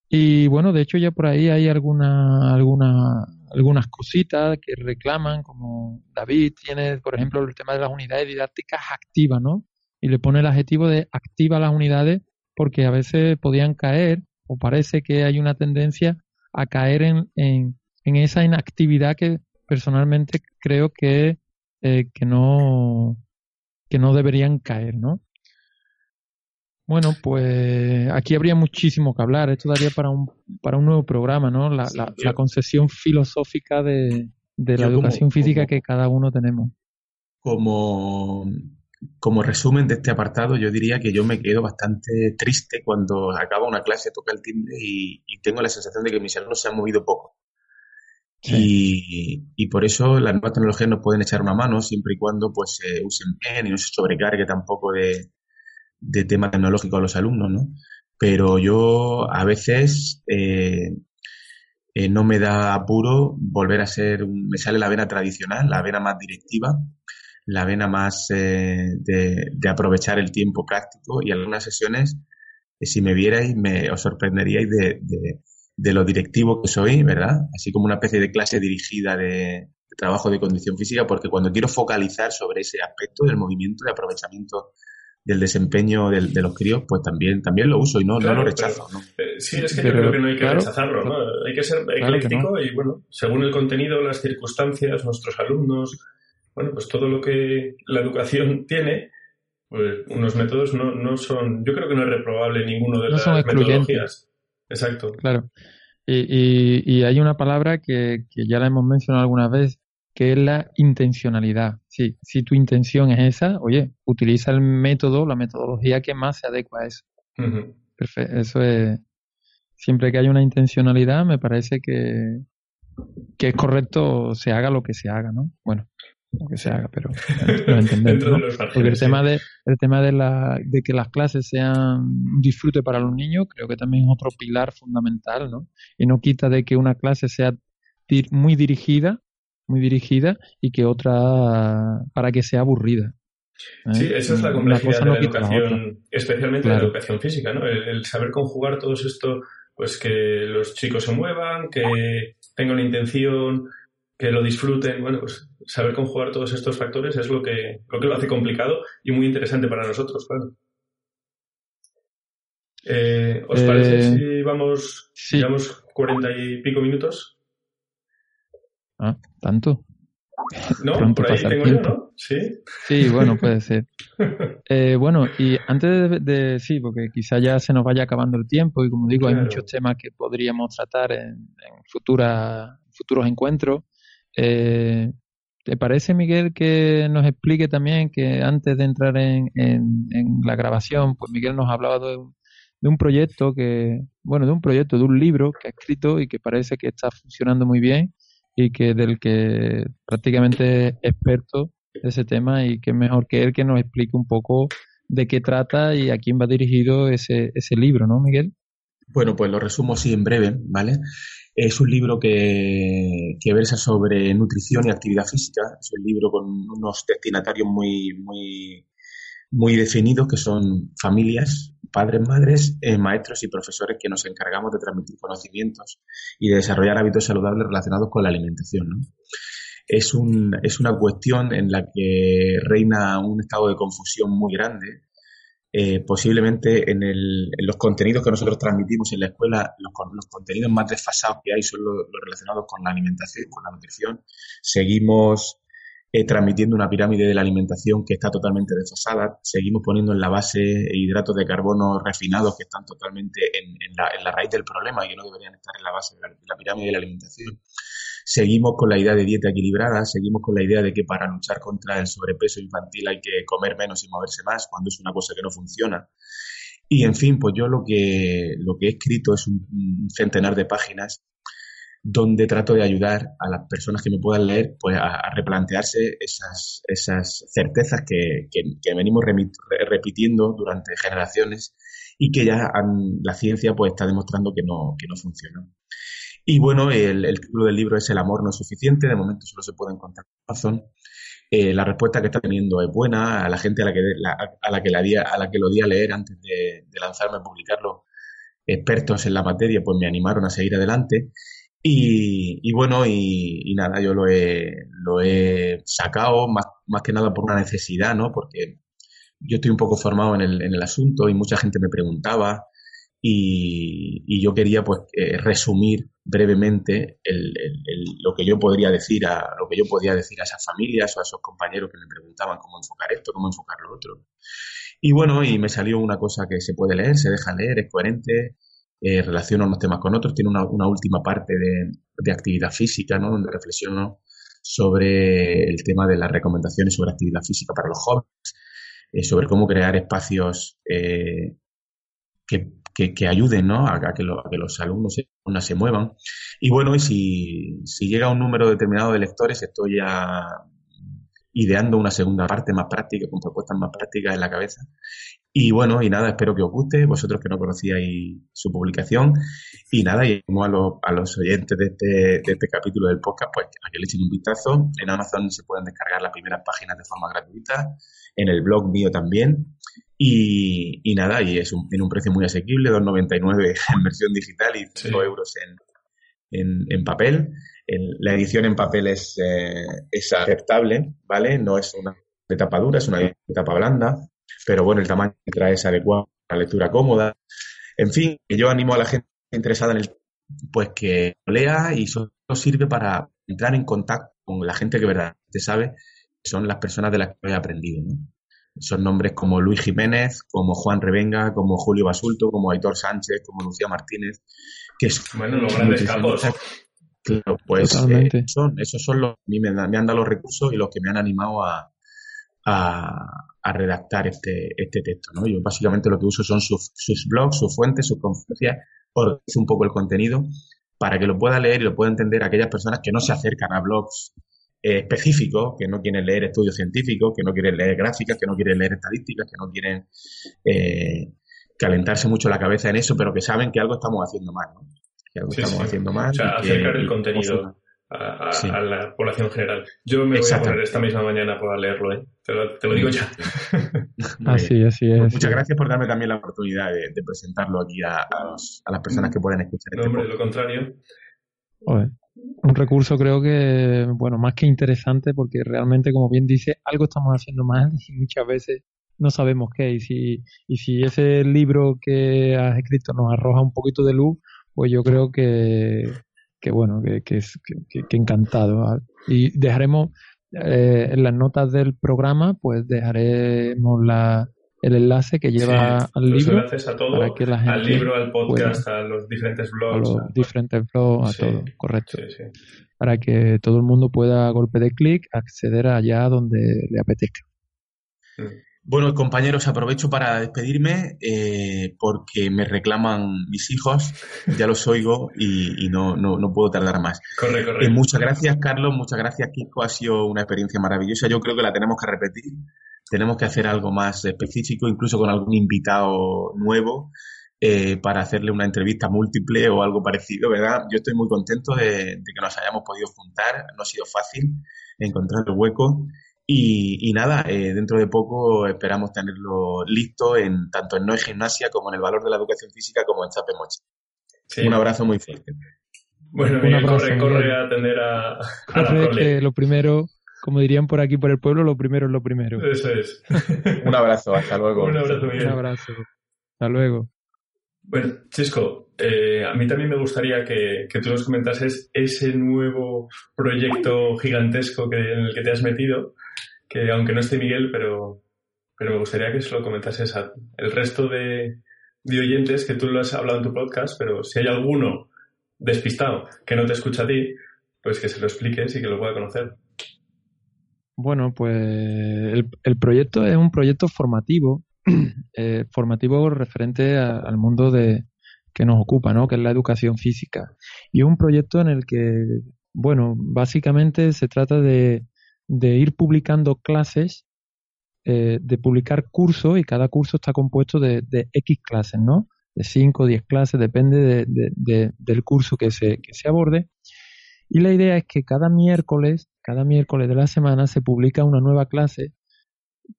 Y bueno, de hecho ya por ahí hay alguna, alguna, algunas cositas que reclaman, como David tiene, por ejemplo, el tema de las unidades didácticas activas, ¿no? Y le pone el adjetivo de activa las unidades porque a veces podían caer o parece que hay una tendencia a caer en, en, en esa inactividad que personalmente creo que, eh, que, no, que no deberían caer, ¿no? Bueno, pues aquí habría muchísimo que hablar. Esto daría para un, para un nuevo programa, ¿no? La, la, concepción filosófica de, de la educación física que cada uno tenemos. Como, como resumen de este apartado, yo diría que yo me quedo bastante triste cuando acaba una clase, toca el timbre y, tengo la sensación de que mis alumnos se han movido poco. Y, y, por eso las nuevas tecnologías nos pueden echar una mano siempre y cuando pues se usen bien y no se sobrecargue tampoco de, de tema tecnológico a los alumnos, ¿no? Pero yo a veces eh, eh, no me da apuro volver a ser, me sale la vena tradicional, la vena más directiva, la vena más eh, de, aprovechar el tiempo práctico y algunas sesiones, si me vierais, me, os sorprenderíais de, de, lo directivo que soy, ¿verdad? Así como una especie de clase dirigida de, trabajo de condición física, porque cuando quiero focalizar sobre ese aspecto del movimiento, de aprovechamiento del desempeño de, los críos, pues también, también lo uso y no, no lo rechazo. ¿no? Eh, sí, es que yo creo que no hay que rechazarlo, ¿no? Hay que ser ecléctico y, bueno, según el contenido, las circunstancias, nuestros alumnos, bueno, pues todo lo que la educación tiene, pues unos métodos no, no son, yo creo que no es reprobable ninguno de las metodologías. Exacto. Claro. Y, y, y, hay una palabra que, que ya la hemos mencionado alguna vez, que es la intencionalidad. Sí, si tu intención es esa, oye, utiliza el método, la metodología que más se adecua a eso. Perfecto. Eso es. Siempre que hay una intencionalidad, me parece que, que es correcto se haga lo que se haga, ¿no? Bueno, lo que se haga, pero lo entendemos. Porque el tema de el tema de la de que las clases sean un disfrute para los niños, creo que también es otro pilar fundamental, ¿no? Y no quita de que una clase sea muy dirigida muy dirigida y que otra para que sea aburrida. ¿eh? Sí, esa es la complejidad de la educación, especialmente la educación física, ¿no? El, saber conjugar todo esto, pues que los chicos se muevan, que tengan una intención, que lo disfruten, bueno, pues saber conjugar todos estos factores es lo que lo, que lo hace complicado y muy interesante para nosotros, claro. Eh, ¿Os parece eh, si vamos, llevamos cuarenta y pico minutos? Ah, ¿tanto? No, por ahí tengo yo, ¿no? Sí. Sí, bueno, puede ser. Eh, bueno, y antes de, Sí, porque quizá ya se nos vaya acabando el tiempo y como digo, hay muchos temas que podríamos tratar en, futuras, futuros encuentros. Eh, ¿Te parece, Miguel, que nos explique también que antes de entrar en, la grabación, pues Miguel nos hablaba de un, de un proyecto que, bueno, de un proyecto, de un libro que ha escrito y que parece que está funcionando muy bien y que del que prácticamente es experto de ese tema y que mejor que él que nos explique un poco de qué trata y a quién va dirigido ese, ese libro, ¿no, Miguel? Bueno, pues lo resumo así en breve, ¿vale? Es un libro que, versa sobre nutrición y actividad física. Es un libro con unos destinatarios muy, muy, muy definidos que son familias, padres, madres, eh, maestros y profesores que nos encargamos de transmitir conocimientos y de desarrollar hábitos saludables relacionados con la alimentación. Es, un, es una cuestión en la que reina un estado de confusión muy grande. Eh, posiblemente en, el, en, los contenidos que nosotros transmitimos en la escuela, los, los contenidos más desfasados que hay son los, relacionados con la alimentación, con la nutrición. Seguimos eh, transmitiendo una pirámide de la alimentación que está totalmente desfasada. Seguimos poniendo en la base hidratos de carbono refinados que están totalmente en, la, raíz del problema y que no deberían estar en la base de la, pirámide de la alimentación. Seguimos con la idea de dieta equilibrada, seguimos con la idea de que para luchar contra el sobrepeso infantil hay que comer menos y moverse más, cuando es una cosa que no funciona. Y en fin, pues yo lo que, lo que he escrito es un centenar de páginas donde trato de ayudar a las personas que me puedan leer pues a, replantearse esas, esas certezas que, que, venimos repitiendo durante generaciones y que ya la ciencia pues está demostrando que no, que no funcionan. Y bueno, el, el, título del libro es El amor no es suficiente, de momento solo se puede encontrar razón. Eh, la respuesta que está teniendo es buena, a la gente a la que, a la que, la a la que lo di a leer antes de, de lanzarme a publicarlo, expertos en la materia, pues me animaron a seguir adelante. Y, bueno, y, nada, yo lo he, lo he sacado más, más que nada por una necesidad, ¿no? Porque yo estoy un poco formado en el, en el asunto y mucha gente me preguntaba y, yo quería pues eh, resumir brevemente lo que yo podría decir a lo que yo podía decir a esas familias o a esos compañeros que me preguntaban cómo enfocar esto, cómo enfocar lo otro. Y bueno, y me salió una cosa que se puede leer, se deja leer, es coherente, eh, relaciona unos temas con otros, tiene una, última parte de, actividad física, ¿no? donde reflexiono sobre el tema de las recomendaciones sobre actividad física para los jóvenes, eh, sobre cómo crear espacios que, ayuden ¿no? a, que que, los alumnos se, se muevan. Y bueno, y si, si llega un número determinado de lectores, estoy ya ideando una segunda parte más práctica, con propuestas más prácticas en la cabeza. Y bueno, y nada, espero que os guste, vosotros que no conocíais su publicación. Y nada, y a los, a los oyentes de este, de este capítulo del podcast, pues a que le echen un vistazo. En Amazon se pueden descargar las primeras páginas de forma gratuita, en el blog mío también. Y, y nada, y es un, tiene un precio muy asequible, 2,99 en versión digital y 5 euros en, en, en papel la edición en papel es, eh, es aceptable, ¿vale? No es una etapa dura, es una etapa blanda, pero bueno, el tamaño que trae es adecuado, la lectura cómoda. En fin, yo animo a la gente interesada en el pues que lea y eso sirve para entrar en contacto con la gente que verdaderamente sabe, que son las personas de las que he aprendido, ¿no? Son nombres como Luis Jiménez, como Juan Revenga, como Julio Basulto, como Aitor Sánchez, como Lucía Martínez, que es bueno, los grandes capos. Claro, pues eh, son, esos son los que me, me, han dado los recursos y los que me han animado a, a, redactar este, este texto. ¿no? Yo básicamente lo que uso son sus, sus blogs, sus fuentes, sus conferencias, organizo un poco el contenido para que lo pueda leer y lo pueda entender aquellas personas que no se acercan a blogs eh, específicos, que no quieren leer estudios científicos, que no quieren leer gráficas, que no quieren leer estadísticas, que no quieren eh, calentarse mucho la cabeza en eso, pero que saben que algo estamos haciendo mal. ¿no? que estamos haciendo mal. O sea, acercar el contenido a, la población general. Yo me voy a poner esta misma mañana para leerlo, ¿eh? te, lo, digo ya. así, así es. muchas gracias por darme también la oportunidad de, presentarlo aquí a, las personas que pueden escuchar. No, este hombre, lo contrario. Un recurso creo que, bueno, más que interesante porque realmente, como bien dice, algo estamos haciendo mal y muchas veces no sabemos qué. Y si, y si ese libro que has escrito nos arroja un poquito de luz, pues yo creo que, que bueno, que, que, que, encantado. Y dejaremos eh, en las notas del programa, pues dejaremos la, el enlace que lleva al los libro. Enlaces a todo, al libro, al podcast, a los diferentes blogs. A los diferentes blogs, a todo, correcto. Para que todo el mundo pueda, a golpe de clic, acceder allá donde le apetezca. Bueno, compañeros, aprovecho para despedirme eh, porque me reclaman mis hijos, ya los oigo y, no, no, no, puedo tardar más. Corre, corre. Eh, muchas gracias, Carlos, muchas gracias, Kiko, ha sido una experiencia maravillosa. Yo creo que la tenemos que repetir, tenemos que hacer algo más específico, incluso con algún invitado nuevo. Eh, para hacerle una entrevista múltiple o algo parecido, ¿verdad? Yo estoy muy contento de, de que nos hayamos podido juntar, no ha sido fácil encontrar el hueco y, nada, eh, dentro de poco esperamos tenerlo listo en tanto en No Gimnasia como en el valor de la educación física como en Chape Mochi. Un abrazo muy fuerte. Bueno, Miguel, corre, corre a atender a, a lo primero, como dirían por aquí por el pueblo, lo primero es lo primero. Eso es. Un abrazo, hasta luego. Un abrazo, Miguel. Un abrazo. Hasta luego. Bueno, Chisco, eh, a mí también me gustaría que, que, tú nos comentases ese nuevo proyecto gigantesco que, en el que te has metido, que aunque no esté Miguel, pero, pero me gustaría que se lo comentases a el resto de, de oyentes que tú lo has hablado en tu podcast, pero si hay alguno despistado que no te escucha a ti, pues que se lo expliques y que lo pueda conocer. Bueno, pues el, el proyecto es un proyecto formativo, eh, formativo referente al mundo de, que nos ocupa, ¿no? Que es la educación física. Y es un proyecto en el que, bueno, básicamente se trata de, de ir publicando clases, eh, de publicar cursos y cada curso está compuesto de, de X clases, ¿no? De 5 o 10 clases, depende de, del curso que se, que se aborde. Y la idea es que cada miércoles, cada miércoles de la semana se publica una nueva clase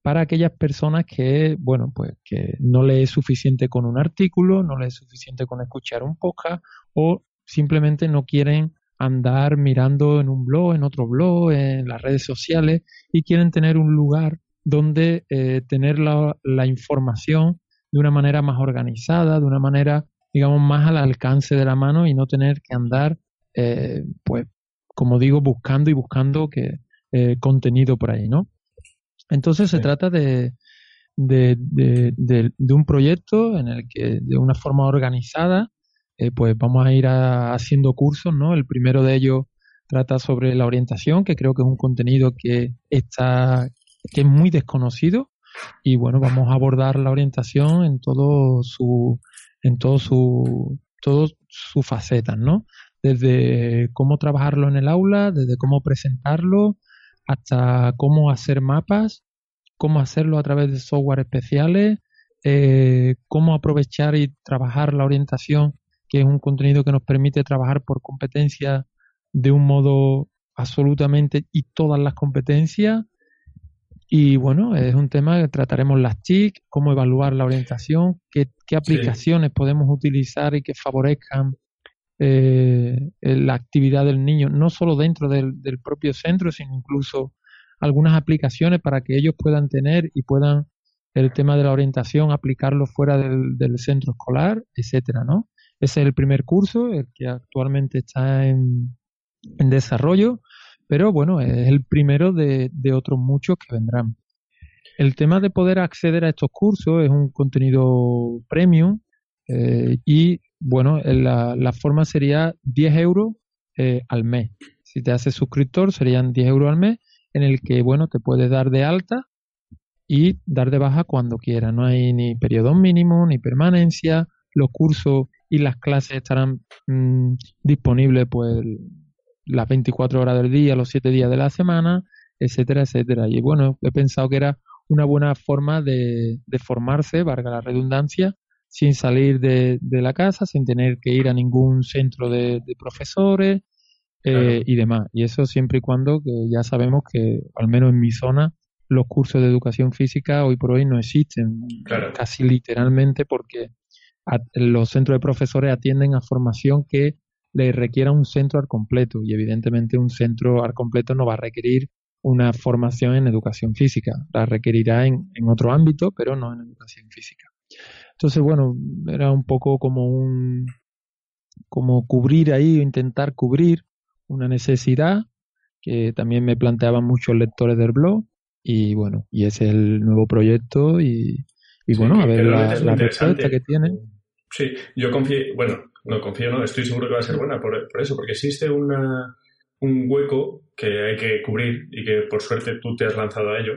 para aquellas personas que, bueno, pues que no le es suficiente con un artículo, no le es suficiente con escuchar un podcast o simplemente no quieren andar mirando en un blog, en otro blog, en las redes sociales y quieren tener un lugar donde eh, tener la, la, información de una manera más organizada, de una manera, digamos, más al alcance de la mano y no tener que andar, eh, pues, como digo, buscando y buscando que, eh, contenido por ahí, ¿no? Entonces se trata de, de, de, un proyecto en el que de una forma organizada eh, pues vamos a ir haciendo cursos, ¿no? El primero de ellos trata sobre la orientación, que creo que es un contenido que está que es muy desconocido y bueno, vamos a abordar la orientación en todo su en todo su todas sus facetas, ¿no? Desde cómo trabajarlo en el aula, desde cómo presentarlo, hasta cómo hacer mapas, cómo hacerlo a través de software especiales, eh, cómo aprovechar y trabajar la orientación, que es un contenido que nos permite trabajar por competencias de un modo absolutamente y todas las competencias. Y bueno, es un tema que trataremos las TIC, cómo evaluar la orientación, qué, aplicaciones podemos utilizar y que favorezcan eh, la actividad del niño, no solo dentro del, propio centro, sino incluso algunas aplicaciones para que ellos puedan tener y puedan el tema de la orientación aplicarlo fuera del, centro escolar, etcétera, ¿no? Ese es el primer curso, el que actualmente está en, desarrollo, pero bueno, es el primero de, otros muchos que vendrán. El tema de poder acceder a estos cursos es un contenido premium eh, y bueno, la, la forma sería 10 euros eh, al mes. Si te haces suscriptor serían 10 euros al mes en el que, bueno, te puedes dar de alta y dar de baja cuando quieras. No hay ni periodo mínimo, ni permanencia. Los cursos y las clases estarán mm, disponibles pues las 24 horas del día, los 7 días de la semana, etcétera, etcétera. Y bueno, he pensado que era una buena forma de, de formarse, valga la redundancia, sin salir de, la casa, sin tener que ir a ningún centro de, profesores eh, y demás. Y eso siempre y cuando que ya sabemos que, al menos en mi zona, los cursos de educación física hoy por hoy no existen, casi literalmente porque los centros de profesores atienden a formación que le requiera un centro al completo. Y evidentemente un centro al completo no va a requerir una formación en educación física, la requerirá en otro ámbito, pero no en educación física. Entonces, bueno, era un poco como un como cubrir ahí, intentar cubrir una necesidad que también me planteaban muchos lectores del blog. Y bueno, y ese es el nuevo proyecto y, bueno, a ver la, respuesta que tiene. Sí, yo confío, bueno, no confío, no, estoy seguro que va a ser buena por, por eso, porque existe una, un hueco que hay que cubrir y que por suerte tú te has lanzado a ello,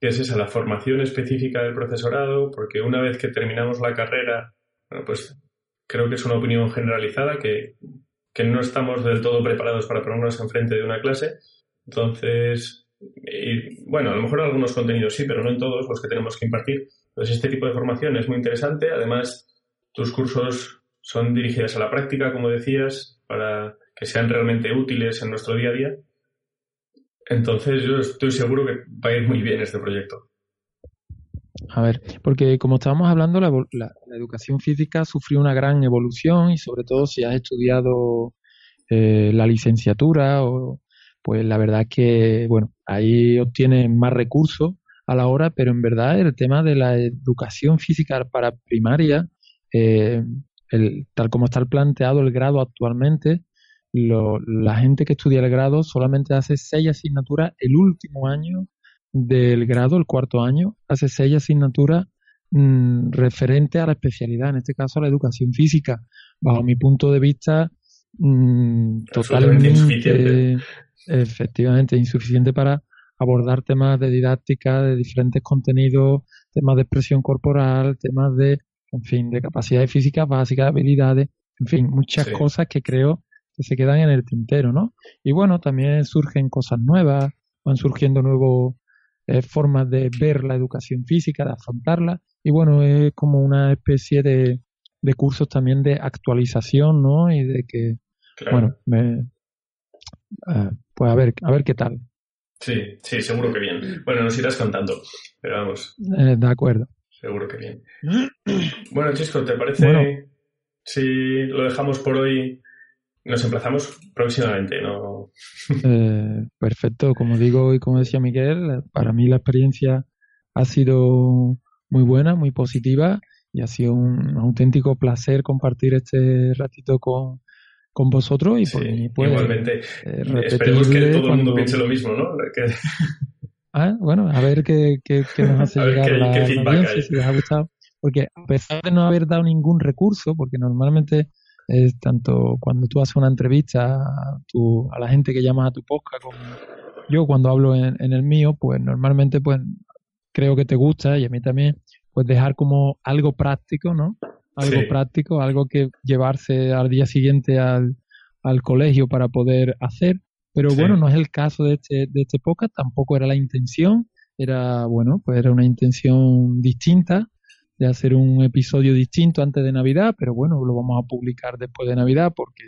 que es esa, la formación específica del profesorado, porque una vez que terminamos la carrera, bueno, pues creo que es una opinión generalizada que, que no estamos del todo preparados para ponernos enfrente de una clase. Entonces, y, bueno, a lo mejor algunos contenidos sí, pero no en todos los que tenemos que impartir. Entonces, este tipo de formación es muy interesante. Además, tus cursos son dirigidos a la práctica, como decías, para que sean realmente útiles en nuestro día a día. Entonces yo estoy seguro que va a ir muy bien este proyecto. A ver, porque como estábamos hablando, la, educación física sufrió una gran evolución y sobre todo si has estudiado eh, la licenciatura, o, pues la verdad es que, bueno, ahí obtienes más recursos a la hora, pero en verdad el tema de la educación física para primaria, eh, el, tal como está planteado el grado actualmente, la gente que estudia el grado solamente hace seis asignaturas el último año del grado, el cuarto año, hace seis asignaturas mm, referente a la especialidad, en este caso a la educación física. Bajo mi punto de vista, mm, totalmente insuficiente. efectivamente insuficiente para abordar temas de didáctica, de diferentes contenidos, temas de expresión corporal, temas de en fin, de capacidades físicas básicas, habilidades, en fin, muchas cosas que creo que se quedan en el tintero, ¿no? Y bueno, también surgen cosas nuevas, van surgiendo nuevas eh, formas de ver la educación física, de afrontarla, y bueno, es como una especie de, de cursos también de actualización, ¿no? Y de que, bueno, me, eh, pues a ver, a ver qué tal. Sí, sí, seguro que bien. Bueno, nos irás contando, pero vamos. Eh, de acuerdo. Seguro que bien. Bueno, Chisco, ¿te parece si lo dejamos por hoy? Nos emplazamos próximamente, ¿no? Eh, perfecto, como digo y como decía Miguel, para mí la experiencia ha sido muy buena, muy positiva y ha sido un auténtico placer compartir este ratito con, con vosotros y por mí, pues, igualmente. Eh, esperemos que todo el mundo piense lo mismo, ¿no? Ah, bueno, a ver qué, qué, nos hace llegar la, audiencia, si les ha gustado. Porque a pesar de no haber dado ningún recurso, porque normalmente es tanto cuando tú haces una entrevista a, tu, a la gente que llamas a tu podcast, como yo cuando hablo en, en, el mío, pues normalmente pues creo que te gusta y a mí también, pues dejar como algo práctico, ¿no? algo práctico, algo que llevarse al día siguiente al, al colegio para poder hacer. Pero bueno, no es el caso de este, de este podcast, tampoco era la intención, era, bueno, pues era una intención distinta de hacer un episodio distinto antes de Navidad, pero bueno, lo vamos a publicar después de Navidad porque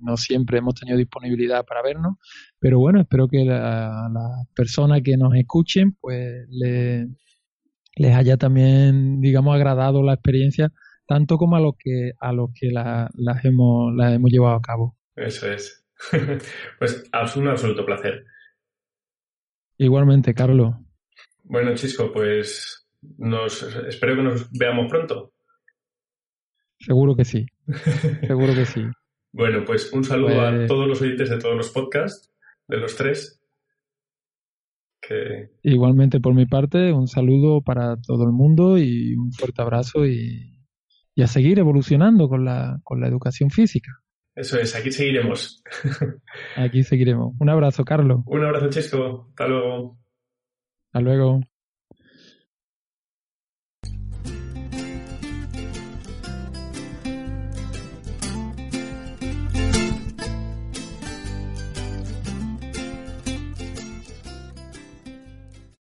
no siempre hemos tenido disponibilidad para vernos. Pero bueno, espero que las personas que nos escuchen, pues le, les haya también, digamos, agradado la experiencia tanto como a los que a los que las hemos, la hemos llevado a cabo. Eso es. pues es un absoluto placer. Igualmente, Carlos. Bueno, Chisco, pues nos, espero que nos veamos pronto. Seguro que sí. Seguro que sí. bueno, pues un saludo a pues todos los oyentes de todos los podcasts, de los tres. Igualmente por mi parte, un saludo para todo el mundo y un fuerte abrazo y y a seguir evolucionando con la, con la educación física. Eso es, aquí seguiremos. aquí seguiremos. Un abrazo, Carlos. Un abrazo, Chesco. Hasta luego. Hasta luego.